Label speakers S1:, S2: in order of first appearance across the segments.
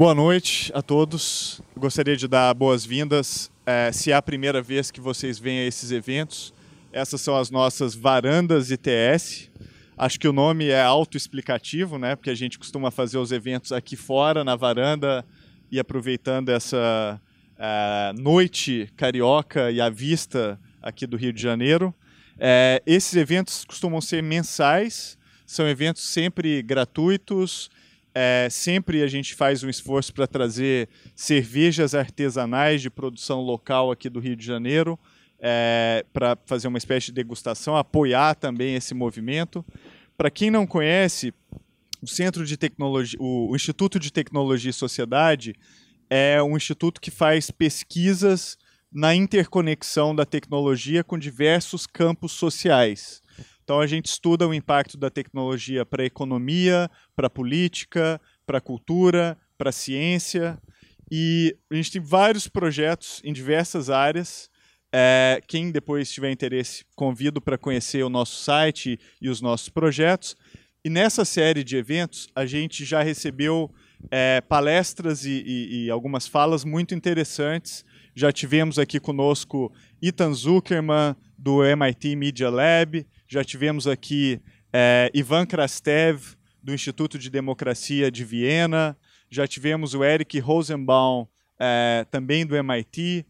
S1: Boa noite a todos. Gostaria de dar boas-vindas. É, se é a primeira vez que vocês vêm a esses eventos, essas são as nossas varandas ITS. Acho que o nome é autoexplicativo, né? Porque a gente costuma fazer os eventos aqui fora, na varanda, e aproveitando essa é, noite carioca e à vista aqui do Rio de Janeiro. É, esses eventos costumam ser mensais, são eventos sempre gratuitos. É, sempre a gente faz um esforço para trazer cervejas artesanais de produção local aqui do Rio de Janeiro, é, para fazer uma espécie de degustação, apoiar também esse movimento. Para quem não conhece, o Centro de Tecnologia, o Instituto de Tecnologia e Sociedade é um instituto que faz pesquisas na interconexão da tecnologia com diversos campos sociais. Então a gente estuda o impacto da tecnologia para a economia, para a política, para a cultura, para a ciência. E a gente tem vários projetos em diversas áreas. É, quem depois tiver interesse, convido para conhecer o nosso site e os nossos projetos. E nessa série de eventos, a gente já recebeu é, palestras e, e, e algumas falas muito interessantes já tivemos aqui conosco Ethan Zuckerman, do MIT Media Lab, já tivemos aqui é, Ivan Krastev, do Instituto de Democracia de Viena, já tivemos o Eric Rosenbaum, é, também do MIT.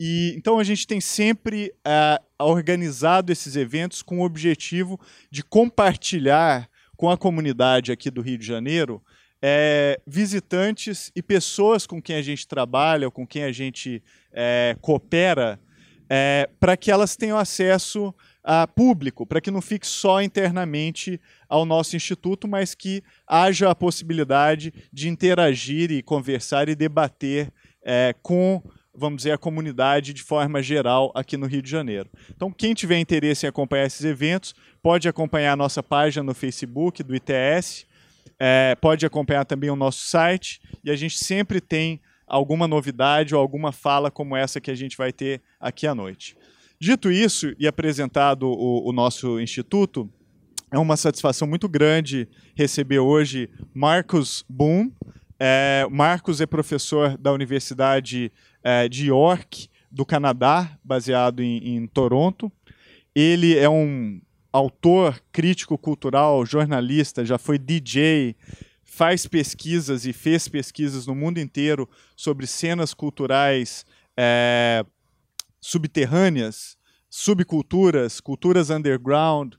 S1: E, então a gente tem sempre é, organizado esses eventos com o objetivo de compartilhar com a comunidade aqui do Rio de Janeiro é, visitantes e pessoas com quem a gente trabalha, com quem a gente é, coopera, é, para que elas tenham acesso a público, para que não fique só internamente ao nosso instituto, mas que haja a possibilidade de interagir e conversar e debater é, com vamos dizer, a comunidade de forma geral aqui no Rio de Janeiro. Então, quem tiver interesse em acompanhar esses eventos, pode acompanhar a nossa página no Facebook do ITS, é, pode acompanhar também o nosso site e a gente sempre tem alguma novidade ou alguma fala como essa que a gente vai ter aqui à noite. Dito isso e apresentado o, o nosso instituto, é uma satisfação muito grande receber hoje Marcos Boom. É, Marcos é professor da Universidade é, de York, do Canadá, baseado em, em Toronto. Ele é um autor, crítico cultural, jornalista, já foi DJ, faz pesquisas e fez pesquisas no mundo inteiro sobre cenas culturais é, subterrâneas, subculturas, culturas underground.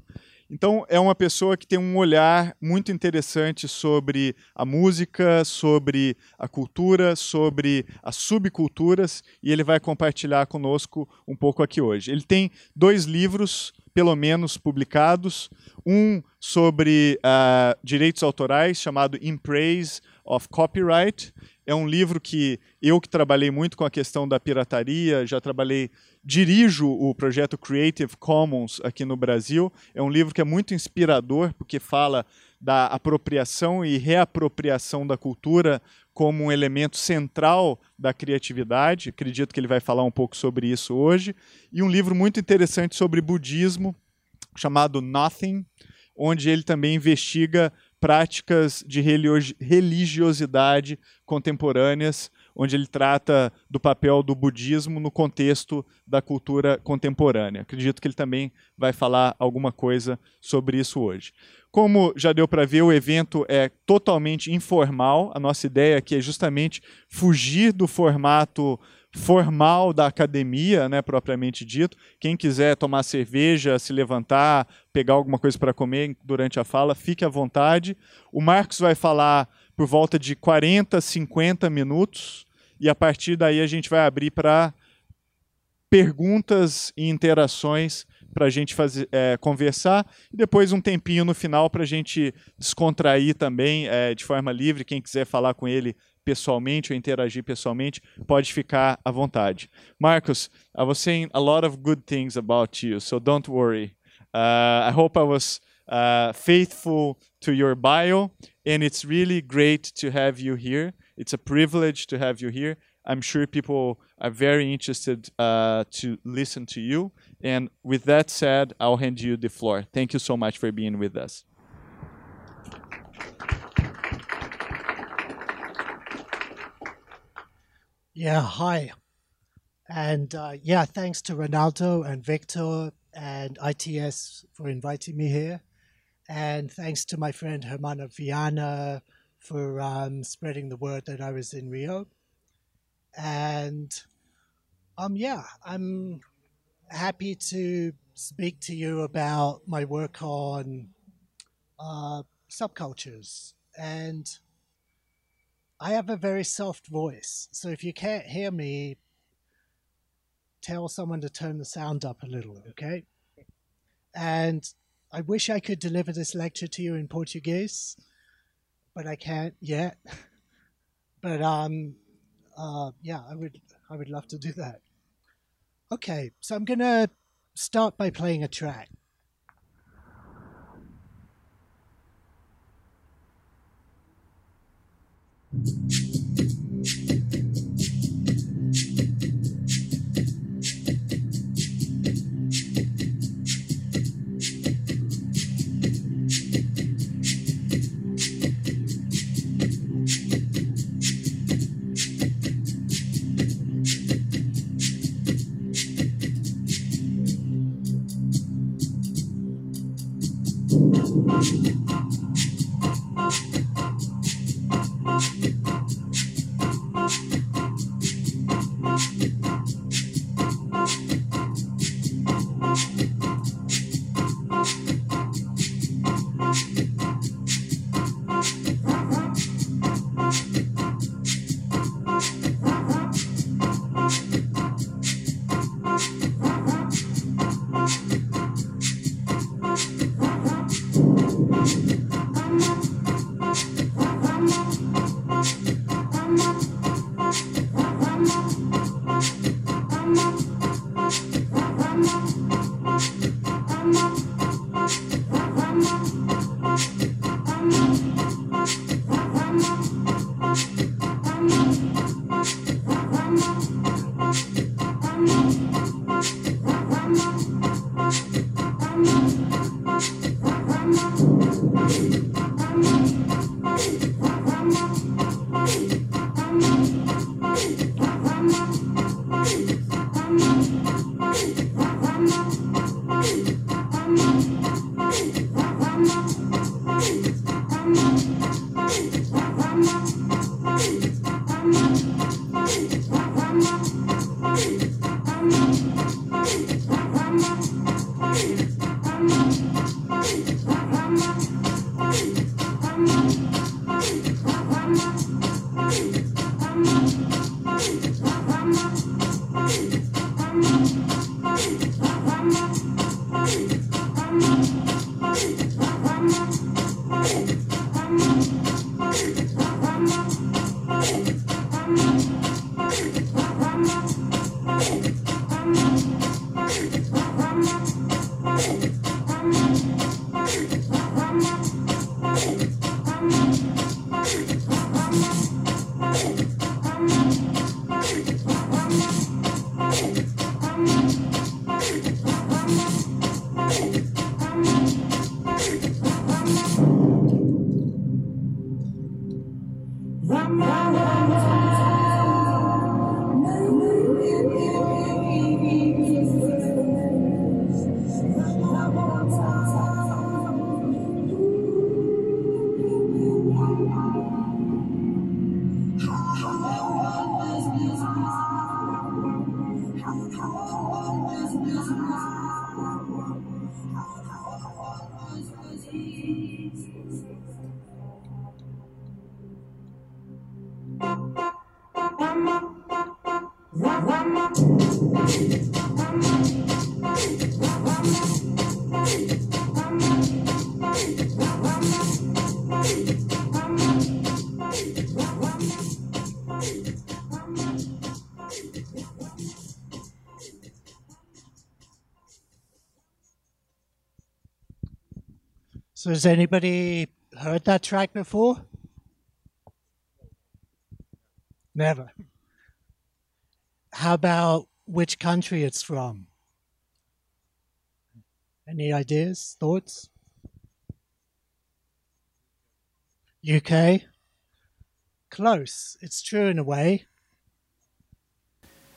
S1: Então, é uma pessoa que tem um olhar muito interessante sobre a música, sobre a cultura, sobre as subculturas, e ele vai compartilhar conosco um pouco aqui hoje. Ele tem dois livros pelo menos publicados. Um sobre uh, direitos autorais, chamado In Praise of Copyright. É um livro que eu que trabalhei muito com a questão da pirataria, já trabalhei, dirijo o projeto Creative Commons aqui no Brasil. É um livro que é muito inspirador, porque fala da apropriação e reapropriação da cultura como um elemento central da criatividade. Acredito que ele vai falar um pouco sobre isso hoje. E um livro muito interessante sobre budismo, chamado Nothing, onde ele também investiga práticas de religiosidade contemporâneas, onde ele trata do papel do budismo no contexto da cultura contemporânea. Acredito que ele também vai falar alguma coisa sobre isso hoje. Como já deu para ver, o evento é totalmente informal. A nossa ideia aqui é justamente fugir do formato formal da academia, né, propriamente dito. Quem quiser tomar cerveja, se levantar, pegar alguma coisa para comer durante a fala, fique à vontade. O Marcos vai falar por volta de 40, 50 minutos e a partir daí a gente vai abrir para perguntas e interações para a gente fazer, é, conversar e depois um tempinho no final para a gente descontrair também é, de forma livre. Quem quiser falar com ele pessoalmente ou interagir pessoalmente, pode ficar à vontade. Marcos, I was saying a lot of good things about you, so don't worry. Uh, I hope I was uh, faithful to your bio, and it's really great to have you here. It's a privilege to have you here. I'm sure people are very interested uh, to listen to you. And with that said, I'll hand you the floor. Thank you so much for being with us.
S2: Yeah, hi. And uh, yeah, thanks to Ronaldo and Victor and ITS for inviting me here. And thanks to my friend Hermano Vianna for um, spreading the word that I was in Rio. And um, yeah, I'm happy to speak to you about my work on uh, subcultures. And I have a very soft voice. So if you can't hear me, tell someone to turn the sound up a little, okay? And I wish I could deliver this lecture to you in Portuguese, but I can't yet. but um, uh, yeah, I would I would love to do that. Okay, so I'm gonna start by playing a track. So has anybody heard that track before? Never. How about which country it's from? Any ideas, thoughts? UK? Close. It's true in a way.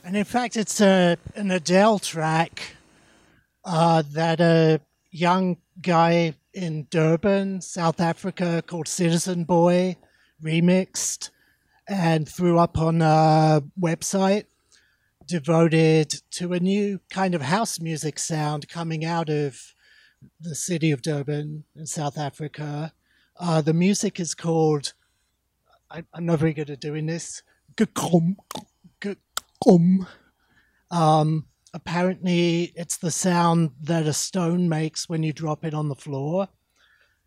S2: And in fact, it's a, an Adele track uh, that a young guy in Durban, South Africa, called Citizen Boy remixed and threw up on a website devoted to a new kind of house music sound coming out of the city of Durban in South Africa. Uh, the music is called, I, am not very good at doing this, um, apparently, it's the sound that a stone makes when you drop it on the floor.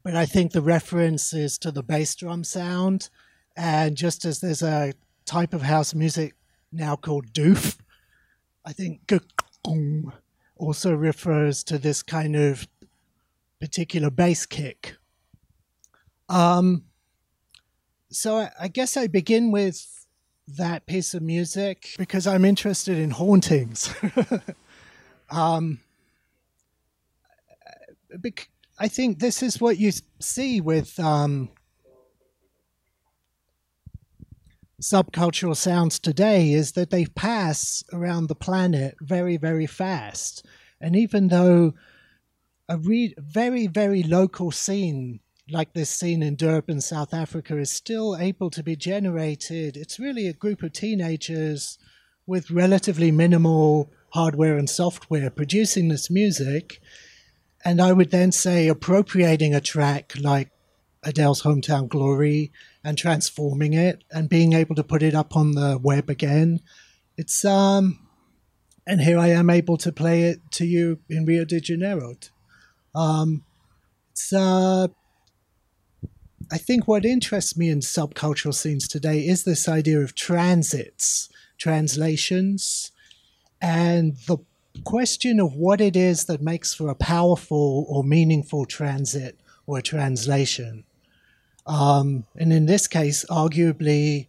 S2: But I think the reference is to the bass drum sound. And just as there's a type of house music now called doof, I think also refers to this kind of particular bass kick. Um, so I, I guess I begin with that piece of music because I'm interested in hauntings. um, I think this is what you see with um, subcultural sounds today is that they pass around the planet very, very fast. And even though a re- very, very local scene like this scene in Durban, South Africa, is still able to be generated. It's really a group of teenagers with relatively minimal hardware and software producing this music. And I would then say appropriating a track like Adele's Hometown Glory and transforming it and being able to put it up on the web again. It's um and here I am able to play it to you in Rio de Janeiro. Um it's uh I think what interests me in subcultural scenes today is this idea of transits, translations, and the question of what it is that makes for a powerful or meaningful transit or translation. Um, and in this case, arguably,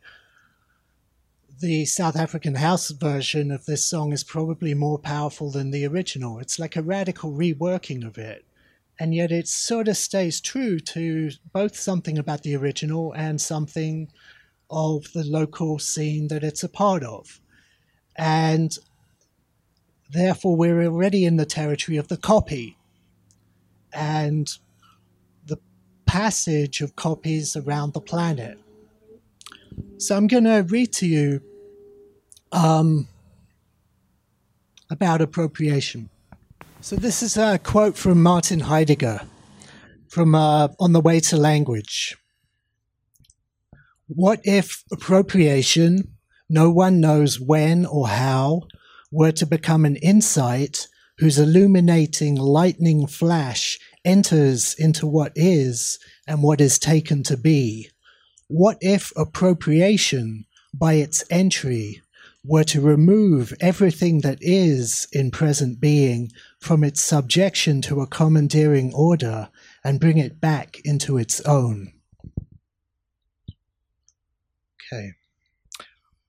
S2: the South African house version of this song is probably more powerful than the original. It's like a radical reworking of it and yet it sort of stays true to both something about the original and something of the local scene that it's a part of. And therefore, we're already in the territory of the copy and the passage of copies around the planet. So I'm going to read to you um, about appropriation. So this is a quote from Martin Heidegger from uh, On the Way to Language. What if appropriation, no one knows when or how, were to become an insight whose illuminating lightning flash enters into what is and what is taken to be? What if appropriation, by its entry, were to remove everything that is in present being from its subjection to a commandeering order and bring it back into its own. Okay.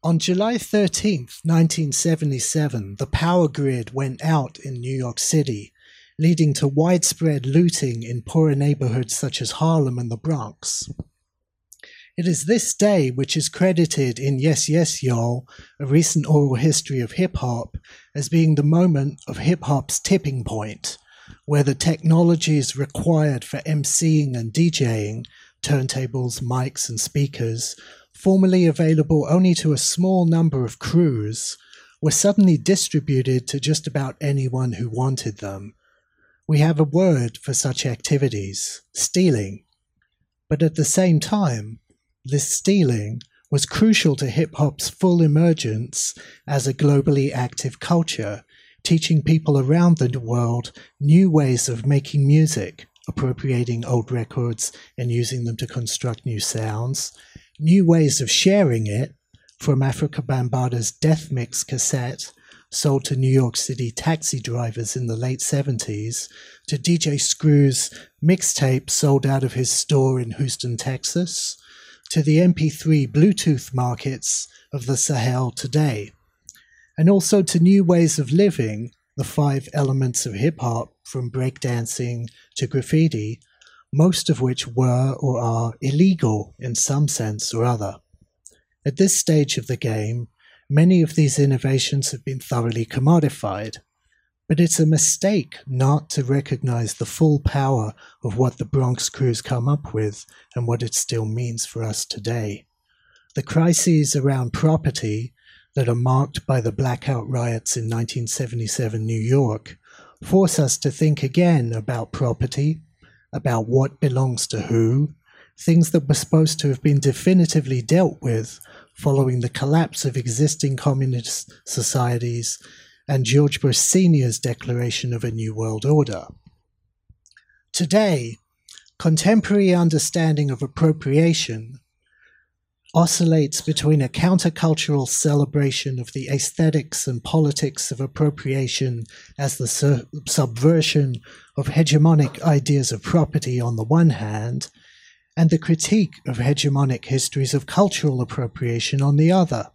S2: On July 13th, 1977, the power grid went out in New York City, leading to widespread looting in poorer neighborhoods such as Harlem and the Bronx. It is this day which is credited in Yes Yes Y'all, a recent oral history of hip hop, as being the moment of hip hop's tipping point, where the technologies required for emceeing and DJing, turntables, mics, and speakers, formerly available only to a small number of crews, were suddenly distributed to just about anyone who wanted them. We have a word for such activities stealing. But at the same time, this stealing was crucial to hip hop's full emergence as a globally active culture, teaching people around the world new ways of making music, appropriating old records and using them to construct new sounds, new ways of sharing it, from Afrika Bambaataa's Death Mix cassette, sold to New York City taxi drivers in the late 70s, to DJ Screw's mixtape sold out of his store in Houston, Texas, to the MP3 Bluetooth markets of the Sahel today, and also to new ways of living, the five elements of hip hop, from breakdancing to graffiti, most of which were or are illegal in some sense or other. At this stage of the game, Many of these innovations have been thoroughly commodified, but it's a mistake not to recognize the full power of what the Bronx crews come up with and what it still means for us today. The crises around property that are marked by the blackout riots in 1977 New York force us to think again about property, about what belongs to who, things that were supposed to have been definitively dealt with following the collapse of existing communist societies and George Bush Sr.'s declaration of a New World Order. Today, contemporary understanding of appropriation oscillates between a countercultural celebration of the aesthetics and politics of appropriation as the su- subversion of hegemonic ideas of property on the one hand, and the critique of hegemonic histories of cultural appropriation on the other.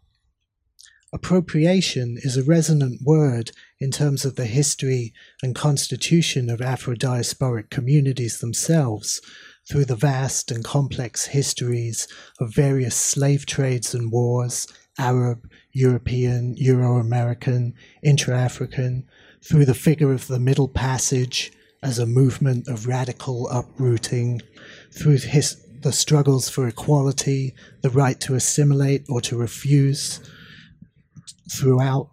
S2: Appropriation is a resonant word in terms of the history and constitution of Afro diasporic communities themselves, through the vast and complex histories of various slave trades and wars, Arab, European, Euro American, intra African, through the figure of the Middle Passage as a movement of radical uprooting, through his, the struggles for equality, the right to assimilate or to refuse, throughout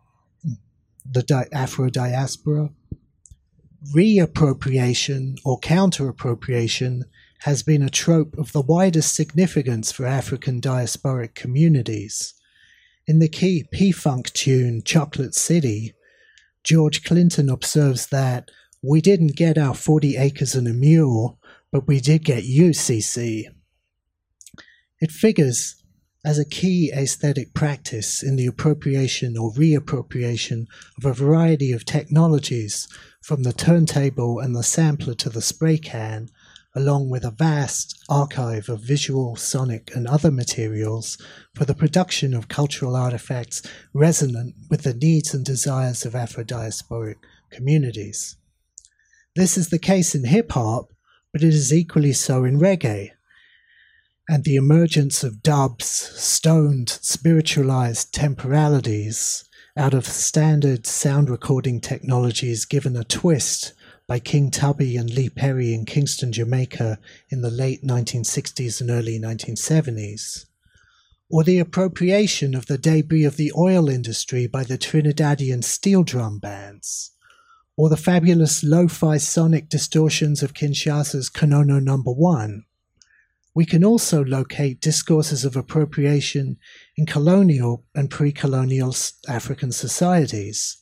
S2: the di- Afro diaspora. Reappropriation or counter appropriation has been a trope of the widest significance for African diasporic communities. In the key P Funk tune Chocolate City, George Clinton observes that we didn't get our 40 acres and a mule, but we did get UCC. It figures as a key aesthetic practice in the appropriation or reappropriation of a variety of technologies, from the turntable and the sampler to the spray can, along with a vast archive of visual, sonic, and other materials for the production of cultural artifacts resonant with the needs and desires of Afro diasporic communities. This is the case in hip hop, but it is equally so in reggae. And the emergence of dubs, stoned, spiritualized temporalities out of standard sound recording technologies given a twist by King Tubby and Lee Perry in Kingston, Jamaica in the late 1960s and early 1970s, or the appropriation of the debris of the oil industry by the Trinidadian steel drum bands, or the fabulous lo-fi sonic distortions of Kinshasa's Konono Number One. We can also locate discourses of appropriation in colonial and pre-colonial African societies.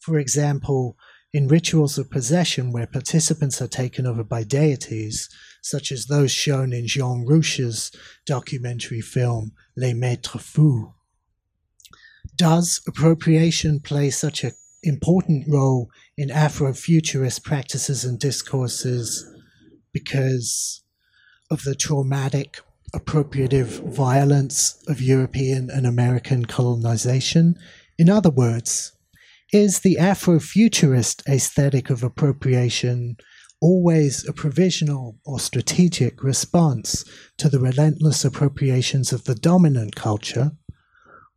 S2: For example, in rituals of possession where participants are taken over by deities, such as those shown in Jean Rouch's documentary film Les Maîtres Fous. Does appropriation play such an important role in Afrofuturist practices and discourses because of the traumatic appropriative violence of European and American colonization? In other words, is the Afrofuturist aesthetic of appropriation always a provisional or strategic response to the relentless appropriations of the dominant culture?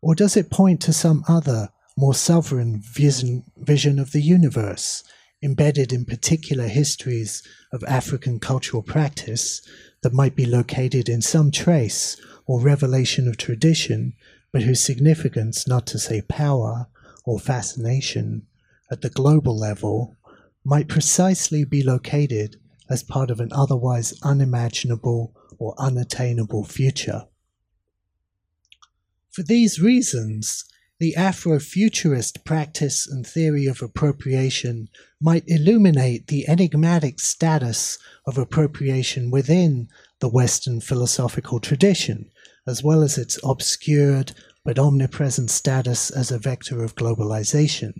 S2: Or does it point to some other, more sovereign vision, vision of the universe, embedded in particular histories of African cultural practice that might be located in some trace or revelation of tradition, but whose significance, not to say power, or fascination at the global level might precisely be located as part of an otherwise unimaginable or unattainable future. For these reasons, the Afrofuturist practice and theory of appropriation might illuminate the enigmatic status of appropriation within the Western philosophical tradition, as well as its obscured but omnipresent status as a vector of globalization.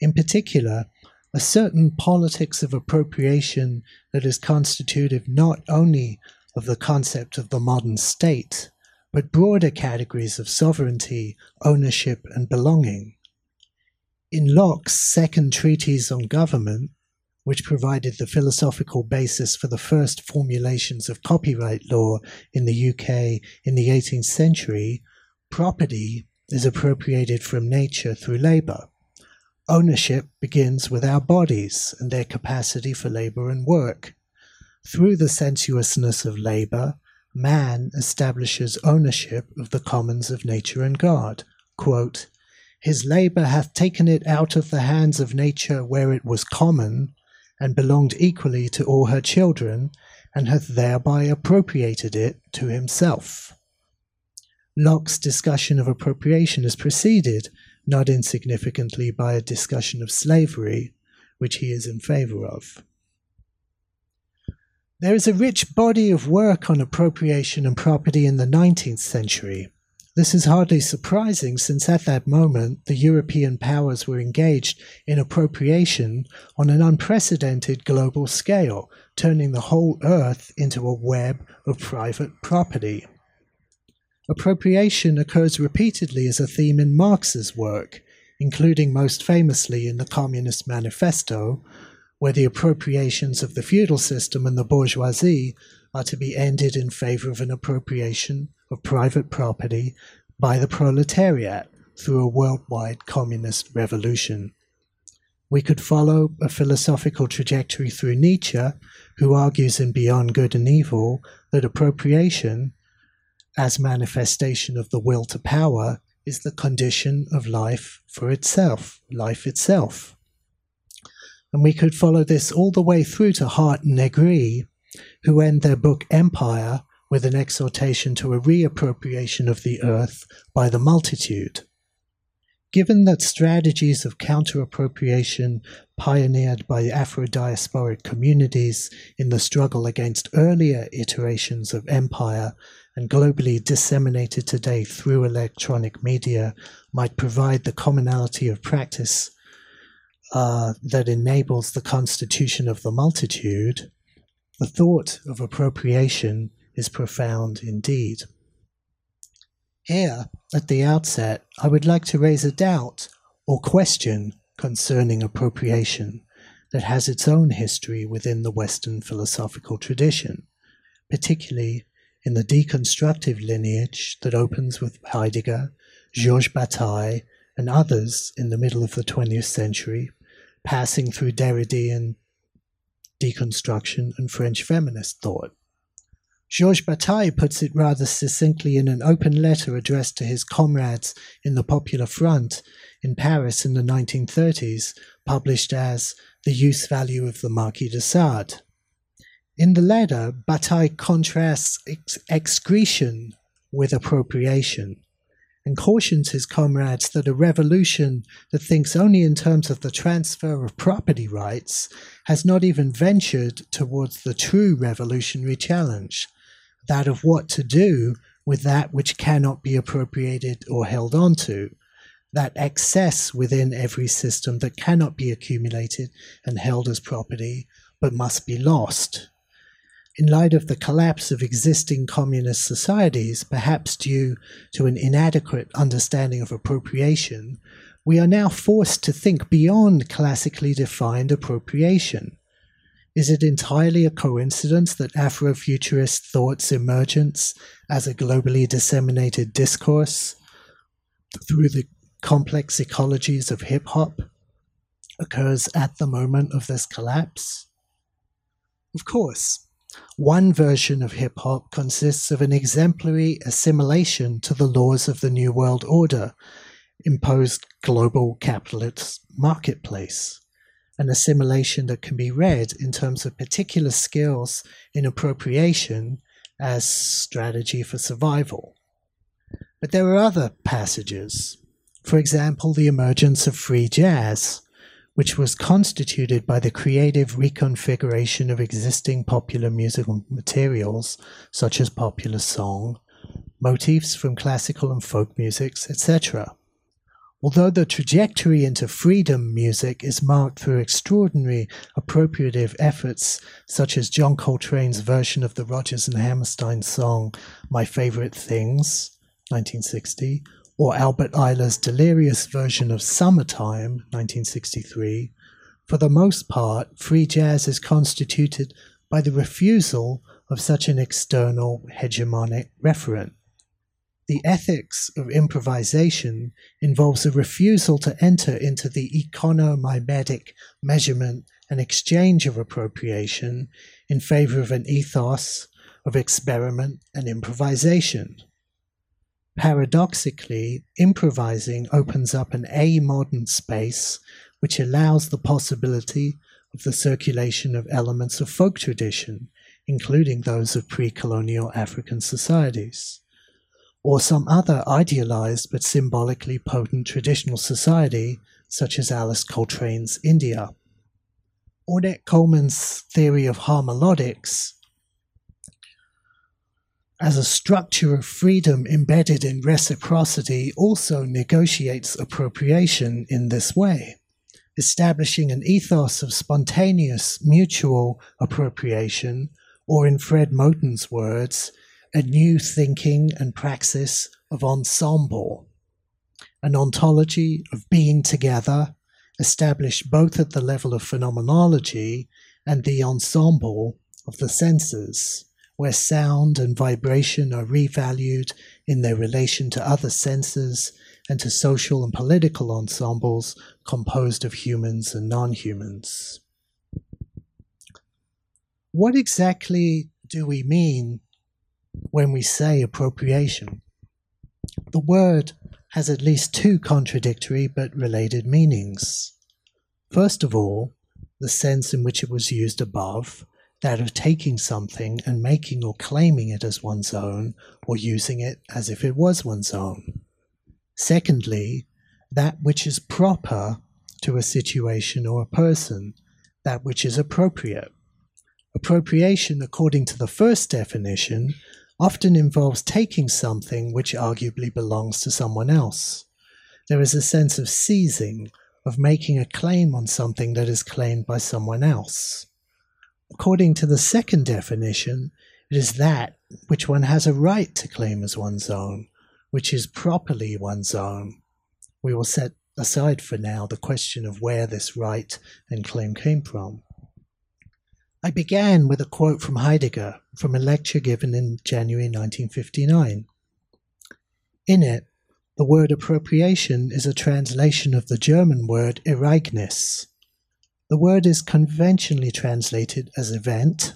S2: In particular, a certain politics of appropriation that is constitutive not only of the concept of the modern state, but broader categories of sovereignty, ownership, and belonging. In Locke's second treatise on government, which provided the philosophical basis for the first formulations of copyright law in the UK in the 18th century, property is appropriated from nature through labor. Ownership begins with our bodies and their capacity for labor and work. Through the sensuousness of labor, man establishes ownership of the commons of nature and God. Quote, His labor hath taken it out of the hands of nature where it was common, and belonged equally to all her children, and hath thereby appropriated it to himself. Locke's discussion of appropriation is preceded, not insignificantly, by a discussion of slavery, which he is in favor of. There is a rich body of work on appropriation and property in the 19th century. This is hardly surprising since at that moment the European powers were engaged in appropriation on an unprecedented global scale, turning the whole earth into a web of private property. Appropriation occurs repeatedly as a theme in Marx's work, including most famously in the Communist Manifesto, where the appropriations of the feudal system and the bourgeoisie are to be ended in favor of an appropriation of private property by the proletariat through a worldwide communist revolution. We could follow a philosophical trajectory through Nietzsche, who argues in Beyond Good and Evil that appropriation, as manifestation of the will to power, is the condition of life for itself, life itself. And we could follow this all the way through to Hardt and Negri, who end their book Empire with an exhortation to a reappropriation of the earth by the multitude. Given that strategies of counter appropriation pioneered by Afro diasporic communities in the struggle against earlier iterations of empire and globally disseminated today through electronic media might provide the commonality of practice uh, that enables the constitution of the multitude, the thought of appropriation is profound indeed. Here, at the outset, I would like to raise a doubt or question concerning appropriation that has its own history within the Western philosophical tradition, particularly in the deconstructive lineage that opens with Heidegger, Georges Bataille, and others in the middle of the 20th century, passing through Derridean deconstruction and French feminist thought. Georges Bataille puts it rather succinctly in an open letter addressed to his comrades in the Popular Front in Paris in the 1930s, published as The Use Value of the Marquis de Sade. In the letter, Bataille contrasts ex- excretion with appropriation and cautions his comrades that a revolution that thinks only in terms of the transfer of property rights has not even ventured towards the true revolutionary challenge that of what to do with that which cannot be appropriated or held onto, that excess within every system that cannot be accumulated and held as property but must be lost. In light of the collapse of existing communist societies, perhaps due to an inadequate understanding of appropriation, we are now forced to think beyond classically defined appropriation is it entirely a coincidence that Afrofuturist thought's emergence as a globally disseminated discourse through the complex ecologies of hip hop occurs at the moment of this collapse? Of course, one version of hip hop consists of an exemplary assimilation to the laws of the New World Order imposed global capitalist marketplace an assimilation that can be read in terms of particular skills in appropriation as strategy for survival. But there are other passages. For example, the emergence of free jazz, which was constituted by the creative reconfiguration of existing popular musical materials, such as popular song, motifs from classical and folk musics, etc. Although the trajectory into freedom music is marked through extraordinary appropriative efforts, such as John Coltrane's version of the Rodgers and Hammerstein song My Favorite Things, 1960, or Albert Ayler's delirious version of Summertime, 1963, for the most part, free jazz is constituted by the refusal of such an external hegemonic referent. the ethics of improvisation involves a refusal to enter into the economimetic measurement and exchange of appropriation in favor of an ethos of experiment and improvisation. Paradoxically, improvising opens up an a-modern space which allows the possibility of the circulation of elements of folk tradition, including those of pre-colonial African societies, or some other idealized but symbolically potent traditional society such as Alice Coltrane's India. Ornette Coleman's theory of harmolodics as a structure of freedom embedded in reciprocity also negotiates appropriation in this way, establishing an ethos of spontaneous mutual appropriation, or in Fred Moten's words, a new thinking and praxis of ensemble, an ontology of being together established both at the level of phenomenology and the ensemble of the senses, where sound and vibration are revalued in their relation to other senses and to social and political ensembles composed of humans and non humans. What exactly do we mean when we say appropriation? The word has at least two contradictory but related meanings. First of all, the sense in which it was used above, that of taking something and making or claiming it as one's own, or using it as if it was one's own. Secondly, that which is proper to a situation or a person, that which is appropriate. Appropriation, according to the first definition, often involves taking something which arguably belongs to someone else. There is a sense of seizing, of making a claim on something that is claimed by someone else. According to the second definition, it is that which one has a right to claim as one's own, which is properly one's own. We will set aside for now the question of where this right and claim came from. I began with a quote from Heidegger from a lecture given in January 1959. In it, the word appropriation is a translation of the German word Ereignis. The word is conventionally translated as event,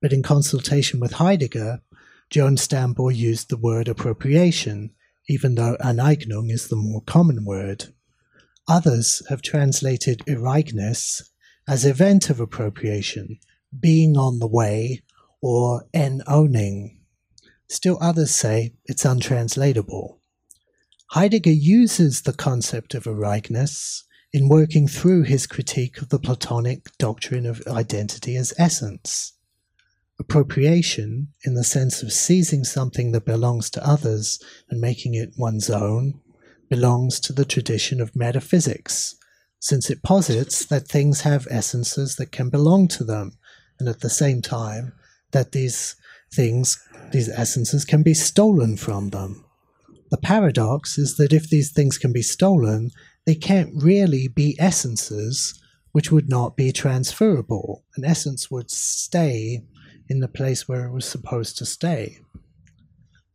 S2: but in consultation with Heidegger, Joan Stambaugh used the word appropriation, even though Aneignung is the more common word. Others have translated Ereignis as event of appropriation, being on the way, or en owning. Still others say it's untranslatable. Heidegger uses the concept of Ereignis in working through his critique of the Platonic doctrine of identity as essence. Appropriation, in the sense of seizing something that belongs to others and making it one's own, belongs to the tradition of metaphysics, since it posits that things have essences that can belong to them and at the same time that these things, these essences, can be stolen from them. The paradox is that if these things can be stolen, they can't really be essences which would not be transferable. An essence would stay in the place where it was supposed to stay.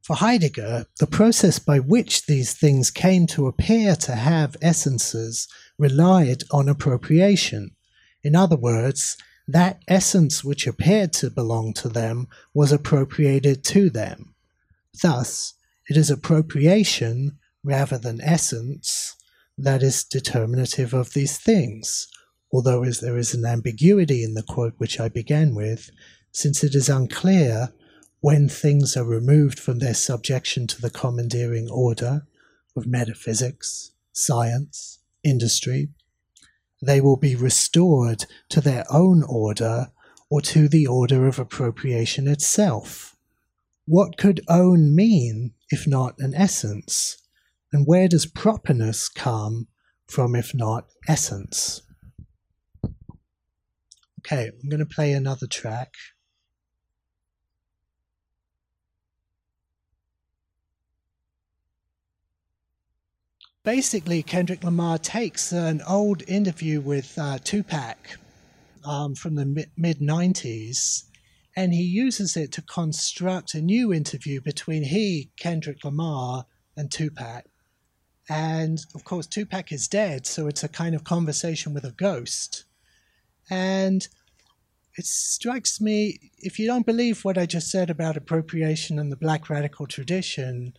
S2: For Heidegger, the process by which these things came to appear to have essences relied on appropriation. In other words, that essence which appeared to belong to them was appropriated to them. Thus, it is appropriation rather than essence that is determinative of these things, although as there is an ambiguity in the quote which I began with, since it is unclear when things are removed from their subjection to the commandeering order of metaphysics, science, industry, they will be restored to their own order or to the order of appropriation itself. What could own mean if not an essence? And where does properness come from if not essence? Okay, I'm going to play another track. basically, Kendrick Lamar takes an old interview with uh, Tupac um, from the mid 90s and he uses it to construct a new interview between he, Kendrick Lamar, and Tupac. And of course, Tupac is dead, so it's a kind of conversation with a ghost. And it strikes me if you don't believe what I just said about appropriation and the black radical tradition,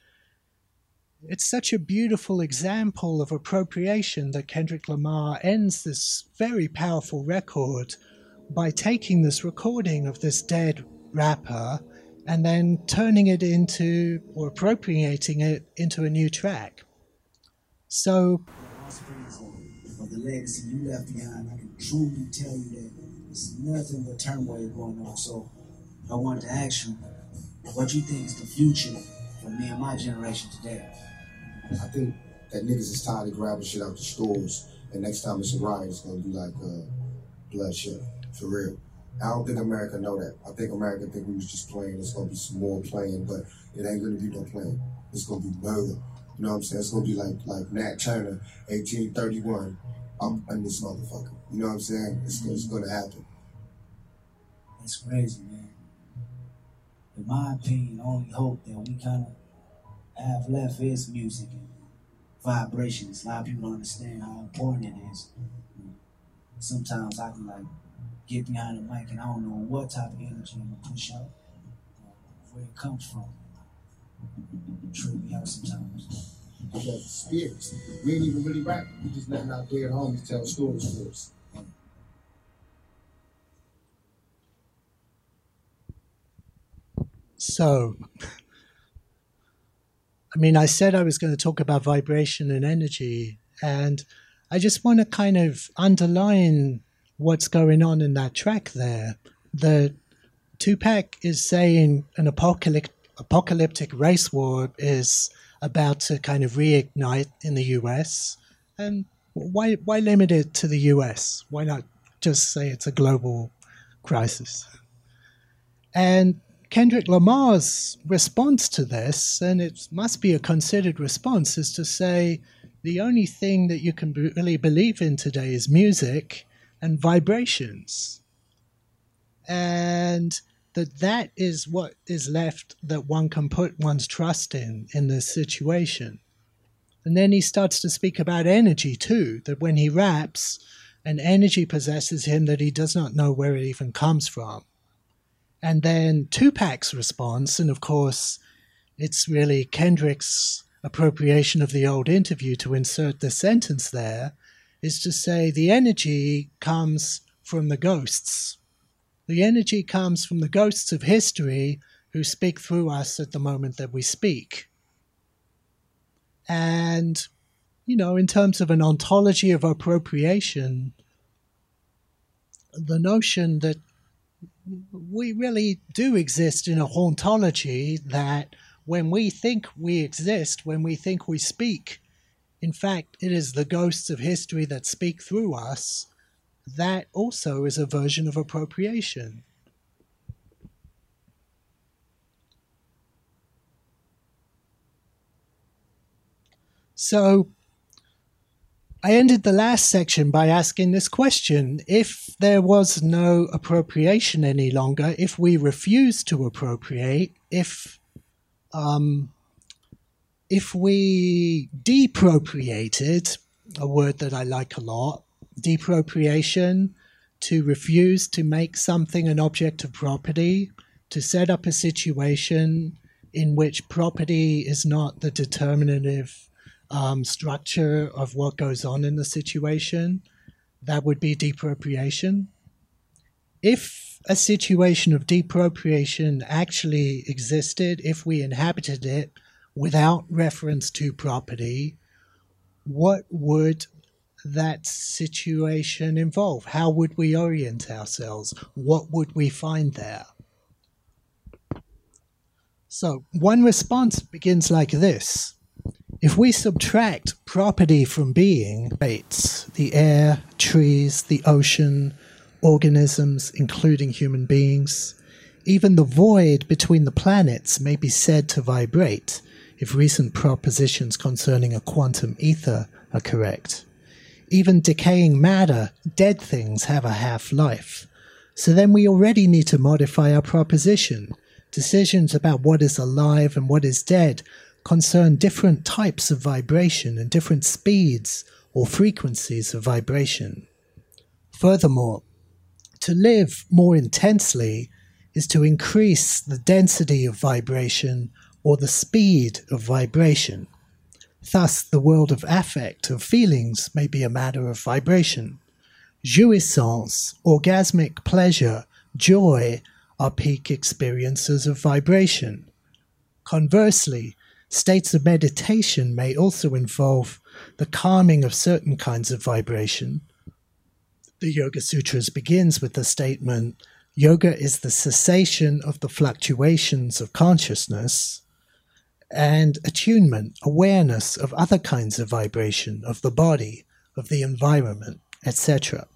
S2: it's such a beautiful example of appropriation that Kendrick Lamar ends this very powerful record by taking this recording of this dead rapper and then turning it into or appropriating it into a new track. So,
S3: of the legacy you left behind, I can truly tell you that there's nothing but turmoil going on. So, I wanted to ask you what you think is the future for me and my generation today.
S4: I think that niggas is tired of grabbing shit out the stores, and next time it's a riot, it's gonna be like uh, bloodshed. For real. I don't think America know that. I think America think we was just playing. It's gonna be some more playing, but it ain't gonna be no playing. It's gonna be murder. You know what I'm saying? It's gonna be like like Nat Turner, 1831. I'm in this motherfucker. You know what I'm saying? It's, it's gonna happen.
S3: That's crazy, man. In my opinion, the only hope that we kind of have left is music and vibrations. A lot of people don't understand how important it is. Sometimes I can like get behind the mic and I don't know what type of energy I'm gonna push out, where it comes from. It trip me out sometimes.
S4: Because spirits. We ain't even really rap. We just letting our dead homies tell stories for us.
S2: So, I mean, I said I was going to talk about vibration and energy, and I just want to kind of underline what's going on in that track there. The Tupac is saying an apocalyptic, apocalyptic race war is about to kind of reignite in the US. And why why limit it to the US? Why not just say it's a global crisis? And Kendrick Lamar's response to this, and it must be a considered response, is to say the only thing that you can really believe in today is music and vibrations. And that that is what is left that one can put one's trust in in this situation. And then he starts to speak about energy too, that when he raps, an energy possesses him that he does not know where it even comes from. And then Tupac's response, and of course, it's really Kendrick's appropriation of the old interview to insert the sentence there, is to say the energy comes from the ghosts. The energy comes from the ghosts of history who speak through us at the moment that we speak. And, you know, in terms of an ontology of appropriation, the notion that we really do exist in a hauntology that when we think we exist, when we think we speak, in fact, it is the ghosts of history that speak through us. That also is a version of appropriation. So, I ended the last section by asking this question. If there was no appropriation any longer, if we refused to appropriate, if um, if we depropriated, a word that I like a lot, depropriation, to refuse to make something an object of property, to set up a situation in which property is not the determinative um, structure of what goes on in the situation, that would be depropriation. If a situation of depropriation actually existed, if we inhabited it, without reference to property, what would that situation involve? How would we orient ourselves? What would we find there? So, one response begins like this If we subtract property from being, baits, the air, trees, the ocean, organisms, including human beings, even the void between the planets may be said to vibrate if recent propositions concerning a quantum ether are correct. Even decaying matter, dead things have a half life. So then we already need to modify our proposition. Decisions about what is alive and what is dead concern different types of vibration and different speeds or frequencies of vibration. Furthermore, to live more intensely is to increase the density of vibration or the speed of vibration. Thus, the world of affect, of feelings, may be a matter of vibration. Jouissance, orgasmic pleasure, joy are peak experiences of vibration. Conversely, states of meditation may also involve the calming of certain kinds of vibration. The Yoga Sutras begins with the statement Yoga is the cessation of the fluctuations of consciousness and attunement, awareness of other kinds of vibration, of the body, of the environment, etc.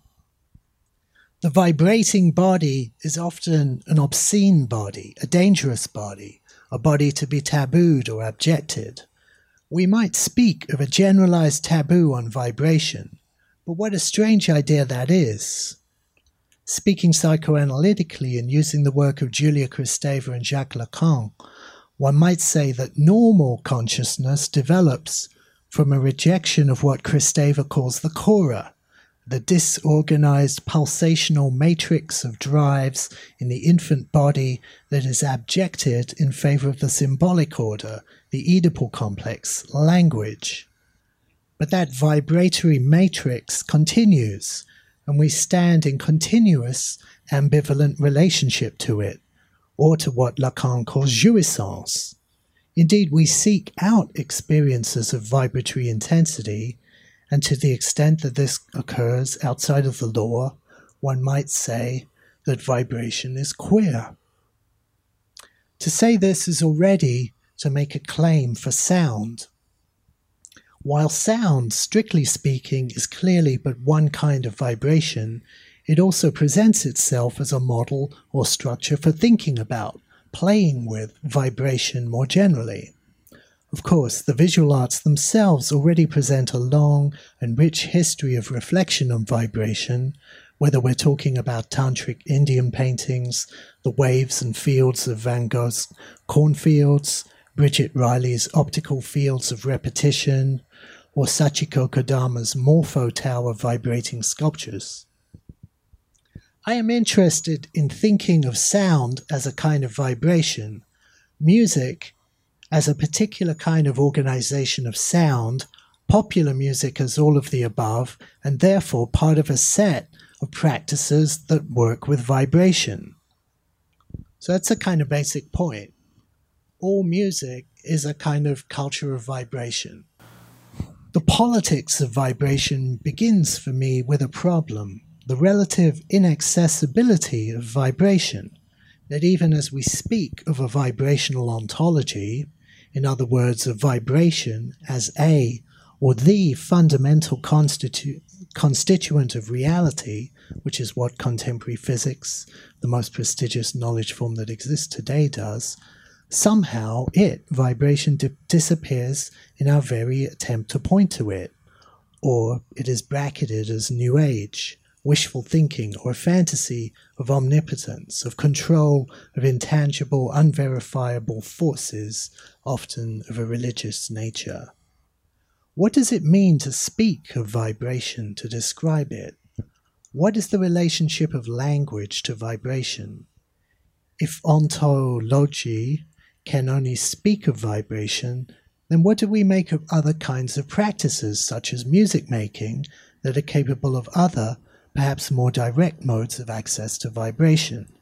S2: The vibrating body is often an obscene body, a dangerous body, a body to be tabooed or abjected. We might speak of a generalized taboo on vibration, but what a strange idea that is. Speaking psychoanalytically and using the work of Julia Kristeva and Jacques Lacan, one might say that normal consciousness develops from a rejection of what Kristeva calls the chora, the disorganized pulsational matrix of drives in the infant body that is abjected in favor of the symbolic order, the Oedipal complex, language. But that vibratory matrix continues and we stand in continuous ambivalent relationship to it, or to what Lacan calls jouissance. Indeed, we seek out experiences of vibratory intensity, and to the extent that this occurs outside of the law, one might say that vibration is queer. To say this is already to make a claim for sound, while sound, strictly speaking, is clearly but one kind of vibration, it also presents itself as a model or structure for thinking about, playing with vibration more generally. Of course, the visual arts themselves already present a long and rich history of reflection on vibration, whether we're talking about tantric Indian paintings, the waves and fields of Van Gogh's cornfields, Bridget Riley's optical fields of repetition, or Sachiko Kodama's Morpho Tower vibrating sculptures. I am interested in thinking of sound as a kind of vibration, music as a particular kind of organization of sound, popular music as all of the above, and therefore part of a set of practices that work with vibration. So that's a kind of basic point. All music is a kind of culture of vibration. The politics of vibration begins for me with a problem the relative inaccessibility of vibration. That even as we speak of a vibrational ontology, in other words, of vibration as a or the fundamental constitu- constituent of reality, which is what contemporary physics, the most prestigious knowledge form that exists today, does, somehow it, vibration, di- disappears in our very attempt to point to it, or it is bracketed as New Age, wishful thinking, or a fantasy of omnipotence, of control of intangible, unverifiable forces, often of a religious nature. What does it mean to speak of vibration, to describe it? What is the relationship of language to vibration? If ontology can only speak of vibration, then what do we make of other kinds of practices, such as music making, that are capable of other, perhaps more direct modes of access to vibration?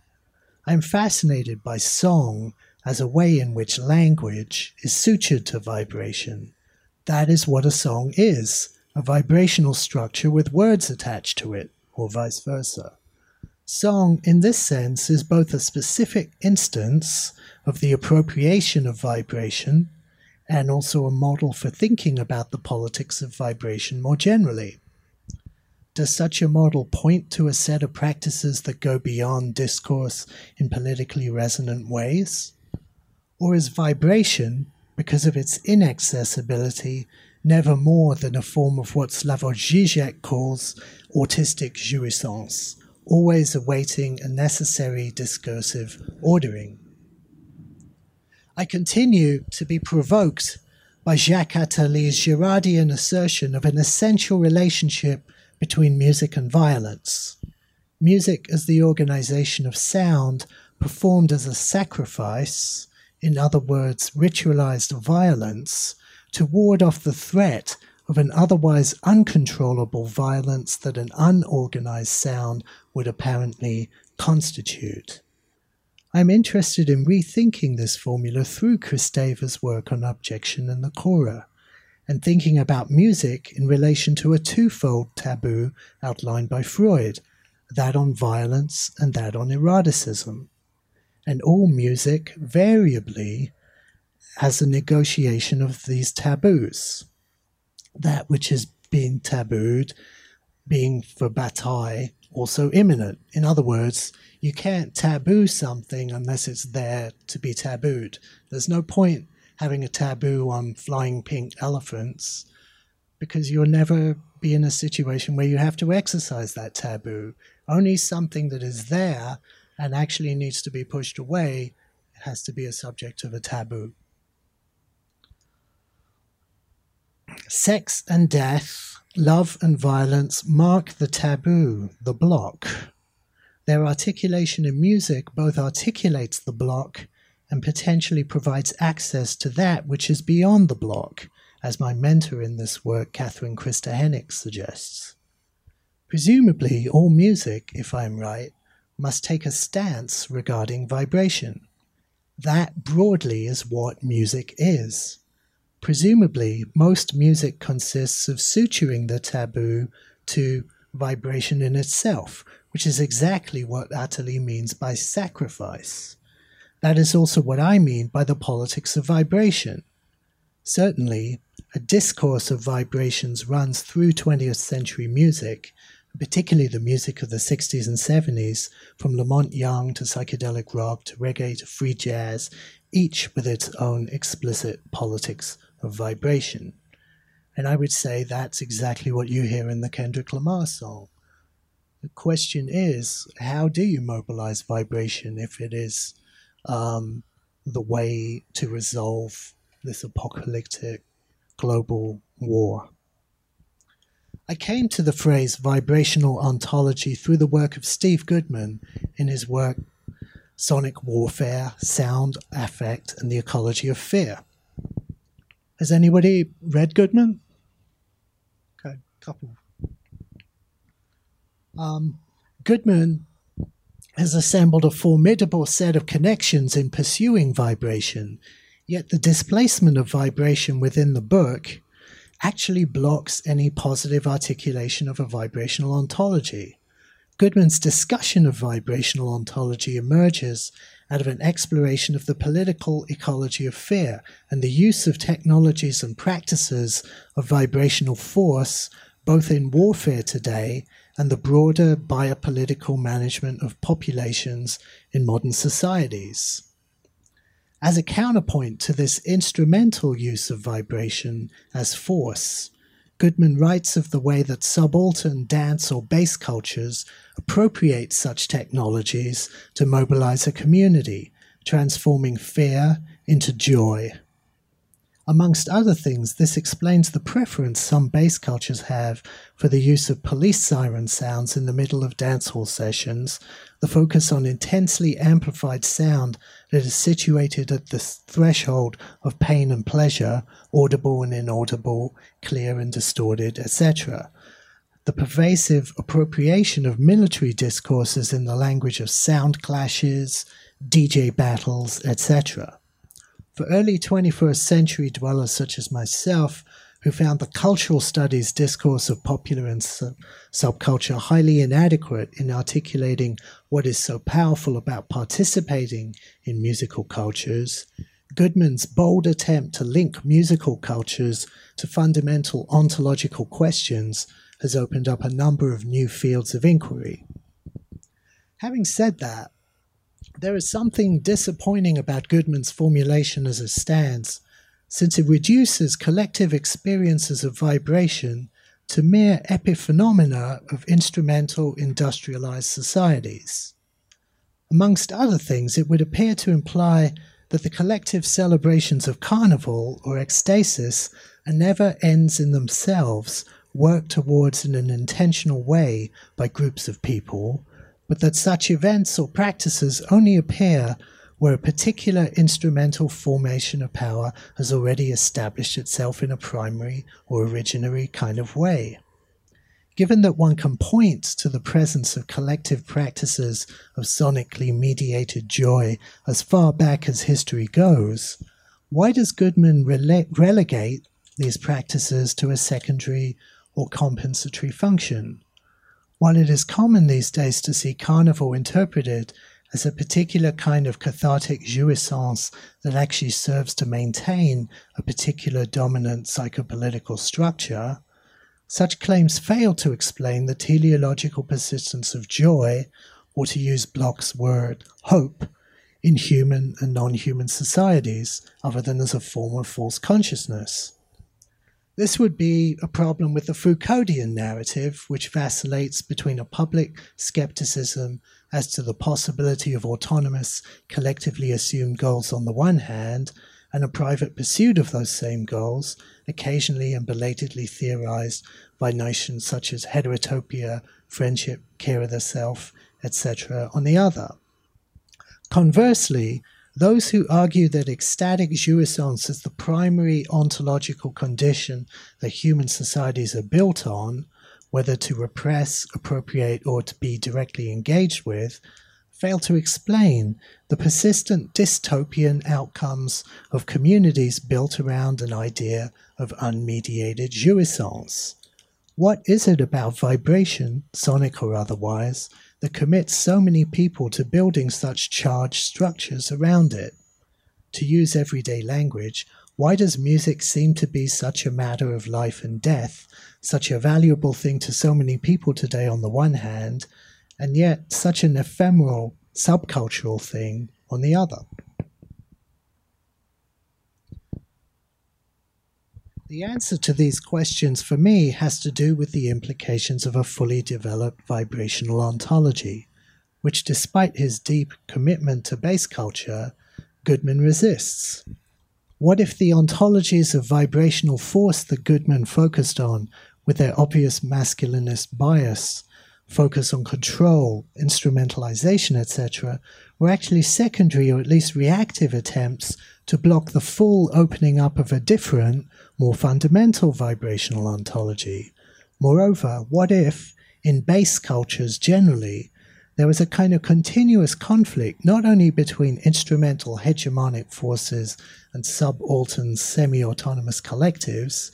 S2: I am fascinated by song as a way in which language is sutured to vibration. That is what a song is a vibrational structure with words attached to it, or vice versa. Song, in this sense, is both a specific instance of the appropriation of vibration and also a model for thinking about the politics of vibration more generally. Does such a model point to a set of practices that go beyond discourse in politically resonant ways? Or is vibration, because of its inaccessibility, never more than a form of what Slavoj Žižek calls autistic jouissance, always awaiting a necessary discursive ordering. I continue to be provoked by Jacques Attali's Girardian assertion of an essential relationship between music and violence. Music as the organization of sound performed as a sacrifice, in other words, ritualized violence, to ward off the threat of an otherwise uncontrollable violence that an unorganized sound would apparently constitute. I'm interested in rethinking this formula through Kristeva's work on abjection and the chora, and thinking about music in relation to a twofold taboo outlined by Freud that on violence and that on eroticism. And all music variably has a negotiation of these taboos that which is being tabooed, being for bataille, also imminent. In other words, you can't taboo something unless it's there to be tabooed. There's no point having a taboo on flying pink elephants because you'll never be in a situation where you have to exercise that taboo. Only something that is there and actually needs to be pushed away has to be a subject of a taboo. Sex and death, love and violence mark the taboo, the block. Their articulation in music both articulates the block and potentially provides access to that which is beyond the block, as my mentor in this work, Catherine Christer Hennix, suggests. Presumably, all music, if I am right, must take a stance regarding vibration. That broadly is what music is. Presumably, most music consists of suturing the taboo to vibration in itself, which is exactly what Attali means by sacrifice. That is also what I mean by the politics of vibration. Certainly, a discourse of vibrations runs through 20th century music, particularly the music of the 60s and 70s, from La Monte Young to psychedelic rock to reggae to free jazz, each with its own explicit politics of vibration. And I would say that's exactly what you hear in the Kendrick Lamar song. The question is, how do you mobilize vibration if it is um, the way to resolve this apocalyptic global war? I came to the phrase vibrational ontology through the work of Steve Goodman in his work Sonic Warfare, Sound, Affect, and the Ecology of Fear. Has anybody read Goodman? Okay, couple. Um, Goodman has assembled a formidable set of connections in pursuing vibration, yet the displacement of vibration within the book actually blocks any positive articulation of a vibrational ontology. Goodman's discussion of vibrational ontology emerges out of an exploration of the political ecology of fear and the use of technologies and practices of vibrational force, both in warfare today and the broader biopolitical management of populations in modern societies. As a counterpoint to this instrumental use of vibration as force, Goodman writes of the way that subaltern dance or bass cultures appropriate such technologies to mobilize a community, transforming fear into joy. Amongst other things, this explains the preference some bass cultures have for the use of police siren sounds in the middle of dancehall sessions, the focus on intensely amplified sound that is situated at the threshold of pain and pleasure, audible and inaudible, clear and distorted, etc. The pervasive appropriation of military discourses in the language of sound clashes, DJ battles, etc. For early 21st century dwellers such as myself, who found the cultural studies discourse of popular and sub- subculture highly inadequate in articulating what is so powerful about participating in musical cultures, Goodman's bold attempt to link musical cultures to fundamental ontological questions has opened up a number of new fields of inquiry. Having said that, there is something disappointing about Goodman's formulation as it stands since it reduces collective experiences of vibration to mere epiphenomena of instrumental industrialized societies. Amongst other things, it would appear to imply that the collective celebrations of carnival or ecstasis are never ends in themselves worked towards in an intentional way by groups of people, but that such events or practices only appear where a particular instrumental formation of power has already established itself in a primary or originary kind of way. Given that one can point to the presence of collective practices of sonically mediated joy as far back as history goes, why does Goodman rele- relegate these practices to a secondary or compensatory function? While it is common these days to see carnival interpreted as a particular kind of cathartic jouissance that actually serves to maintain a particular dominant psychopolitical structure, such claims fail to explain the teleological persistence of joy, or to use Bloch's word, hope, in human and non human societies, other than as a form of false consciousness. This would be a problem with the Foucauldian narrative, which vacillates between a public skepticism as to the possibility of autonomous, collectively assumed goals on the one hand, and a private pursuit of those same goals, occasionally and belatedly theorized by notions such as heterotopia, friendship, care of the self, etc., on the other. Conversely, those who argue that ecstatic jouissance is the primary ontological condition that human societies are built on whether to repress, appropriate, or to be directly engaged with, fail to explain the persistent dystopian outcomes of communities built around an idea of unmediated jouissance. What is it about vibration, sonic or otherwise, that commits so many people to building such charged structures around it? To use everyday language, why does music seem to be such a matter of life and death such a valuable thing to so many people today on the one hand, and yet such an ephemeral subcultural thing on the other. The answer to these questions for me has to do with the implications of a fully developed vibrational ontology, which, despite his deep commitment to bass culture, Goodman resists. What if the ontologies of vibrational force that Goodman focused on with their obvious masculinist bias, focus on control, instrumentalization, etc., were actually secondary or at least reactive attempts to block the full opening up of a different, more fundamental vibrational ontology. Moreover, what if, in bass cultures generally, there was a kind of continuous conflict not only between instrumental hegemonic forces and subaltern semi autonomous collectives,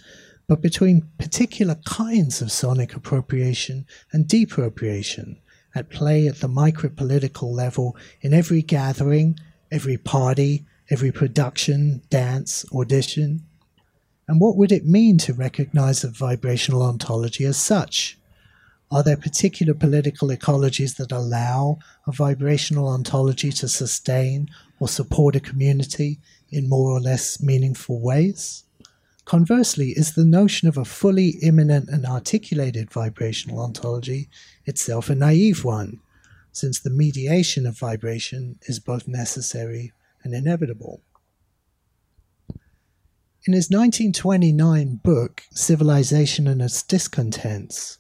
S2: but between particular kinds of sonic appropriation and depropriation at play at the micropolitical level in every gathering, every party, every production, dance, audition? And what would it mean to recognize a vibrational ontology as such? Are there particular political ecologies that allow a vibrational ontology to sustain or support a community in more or less meaningful ways? Conversely, is the notion of a fully immanent and articulated vibrational ontology itself a naive one, since the mediation of vibration is both necessary and inevitable? In his 1929 book, Civilization and Its Discontents,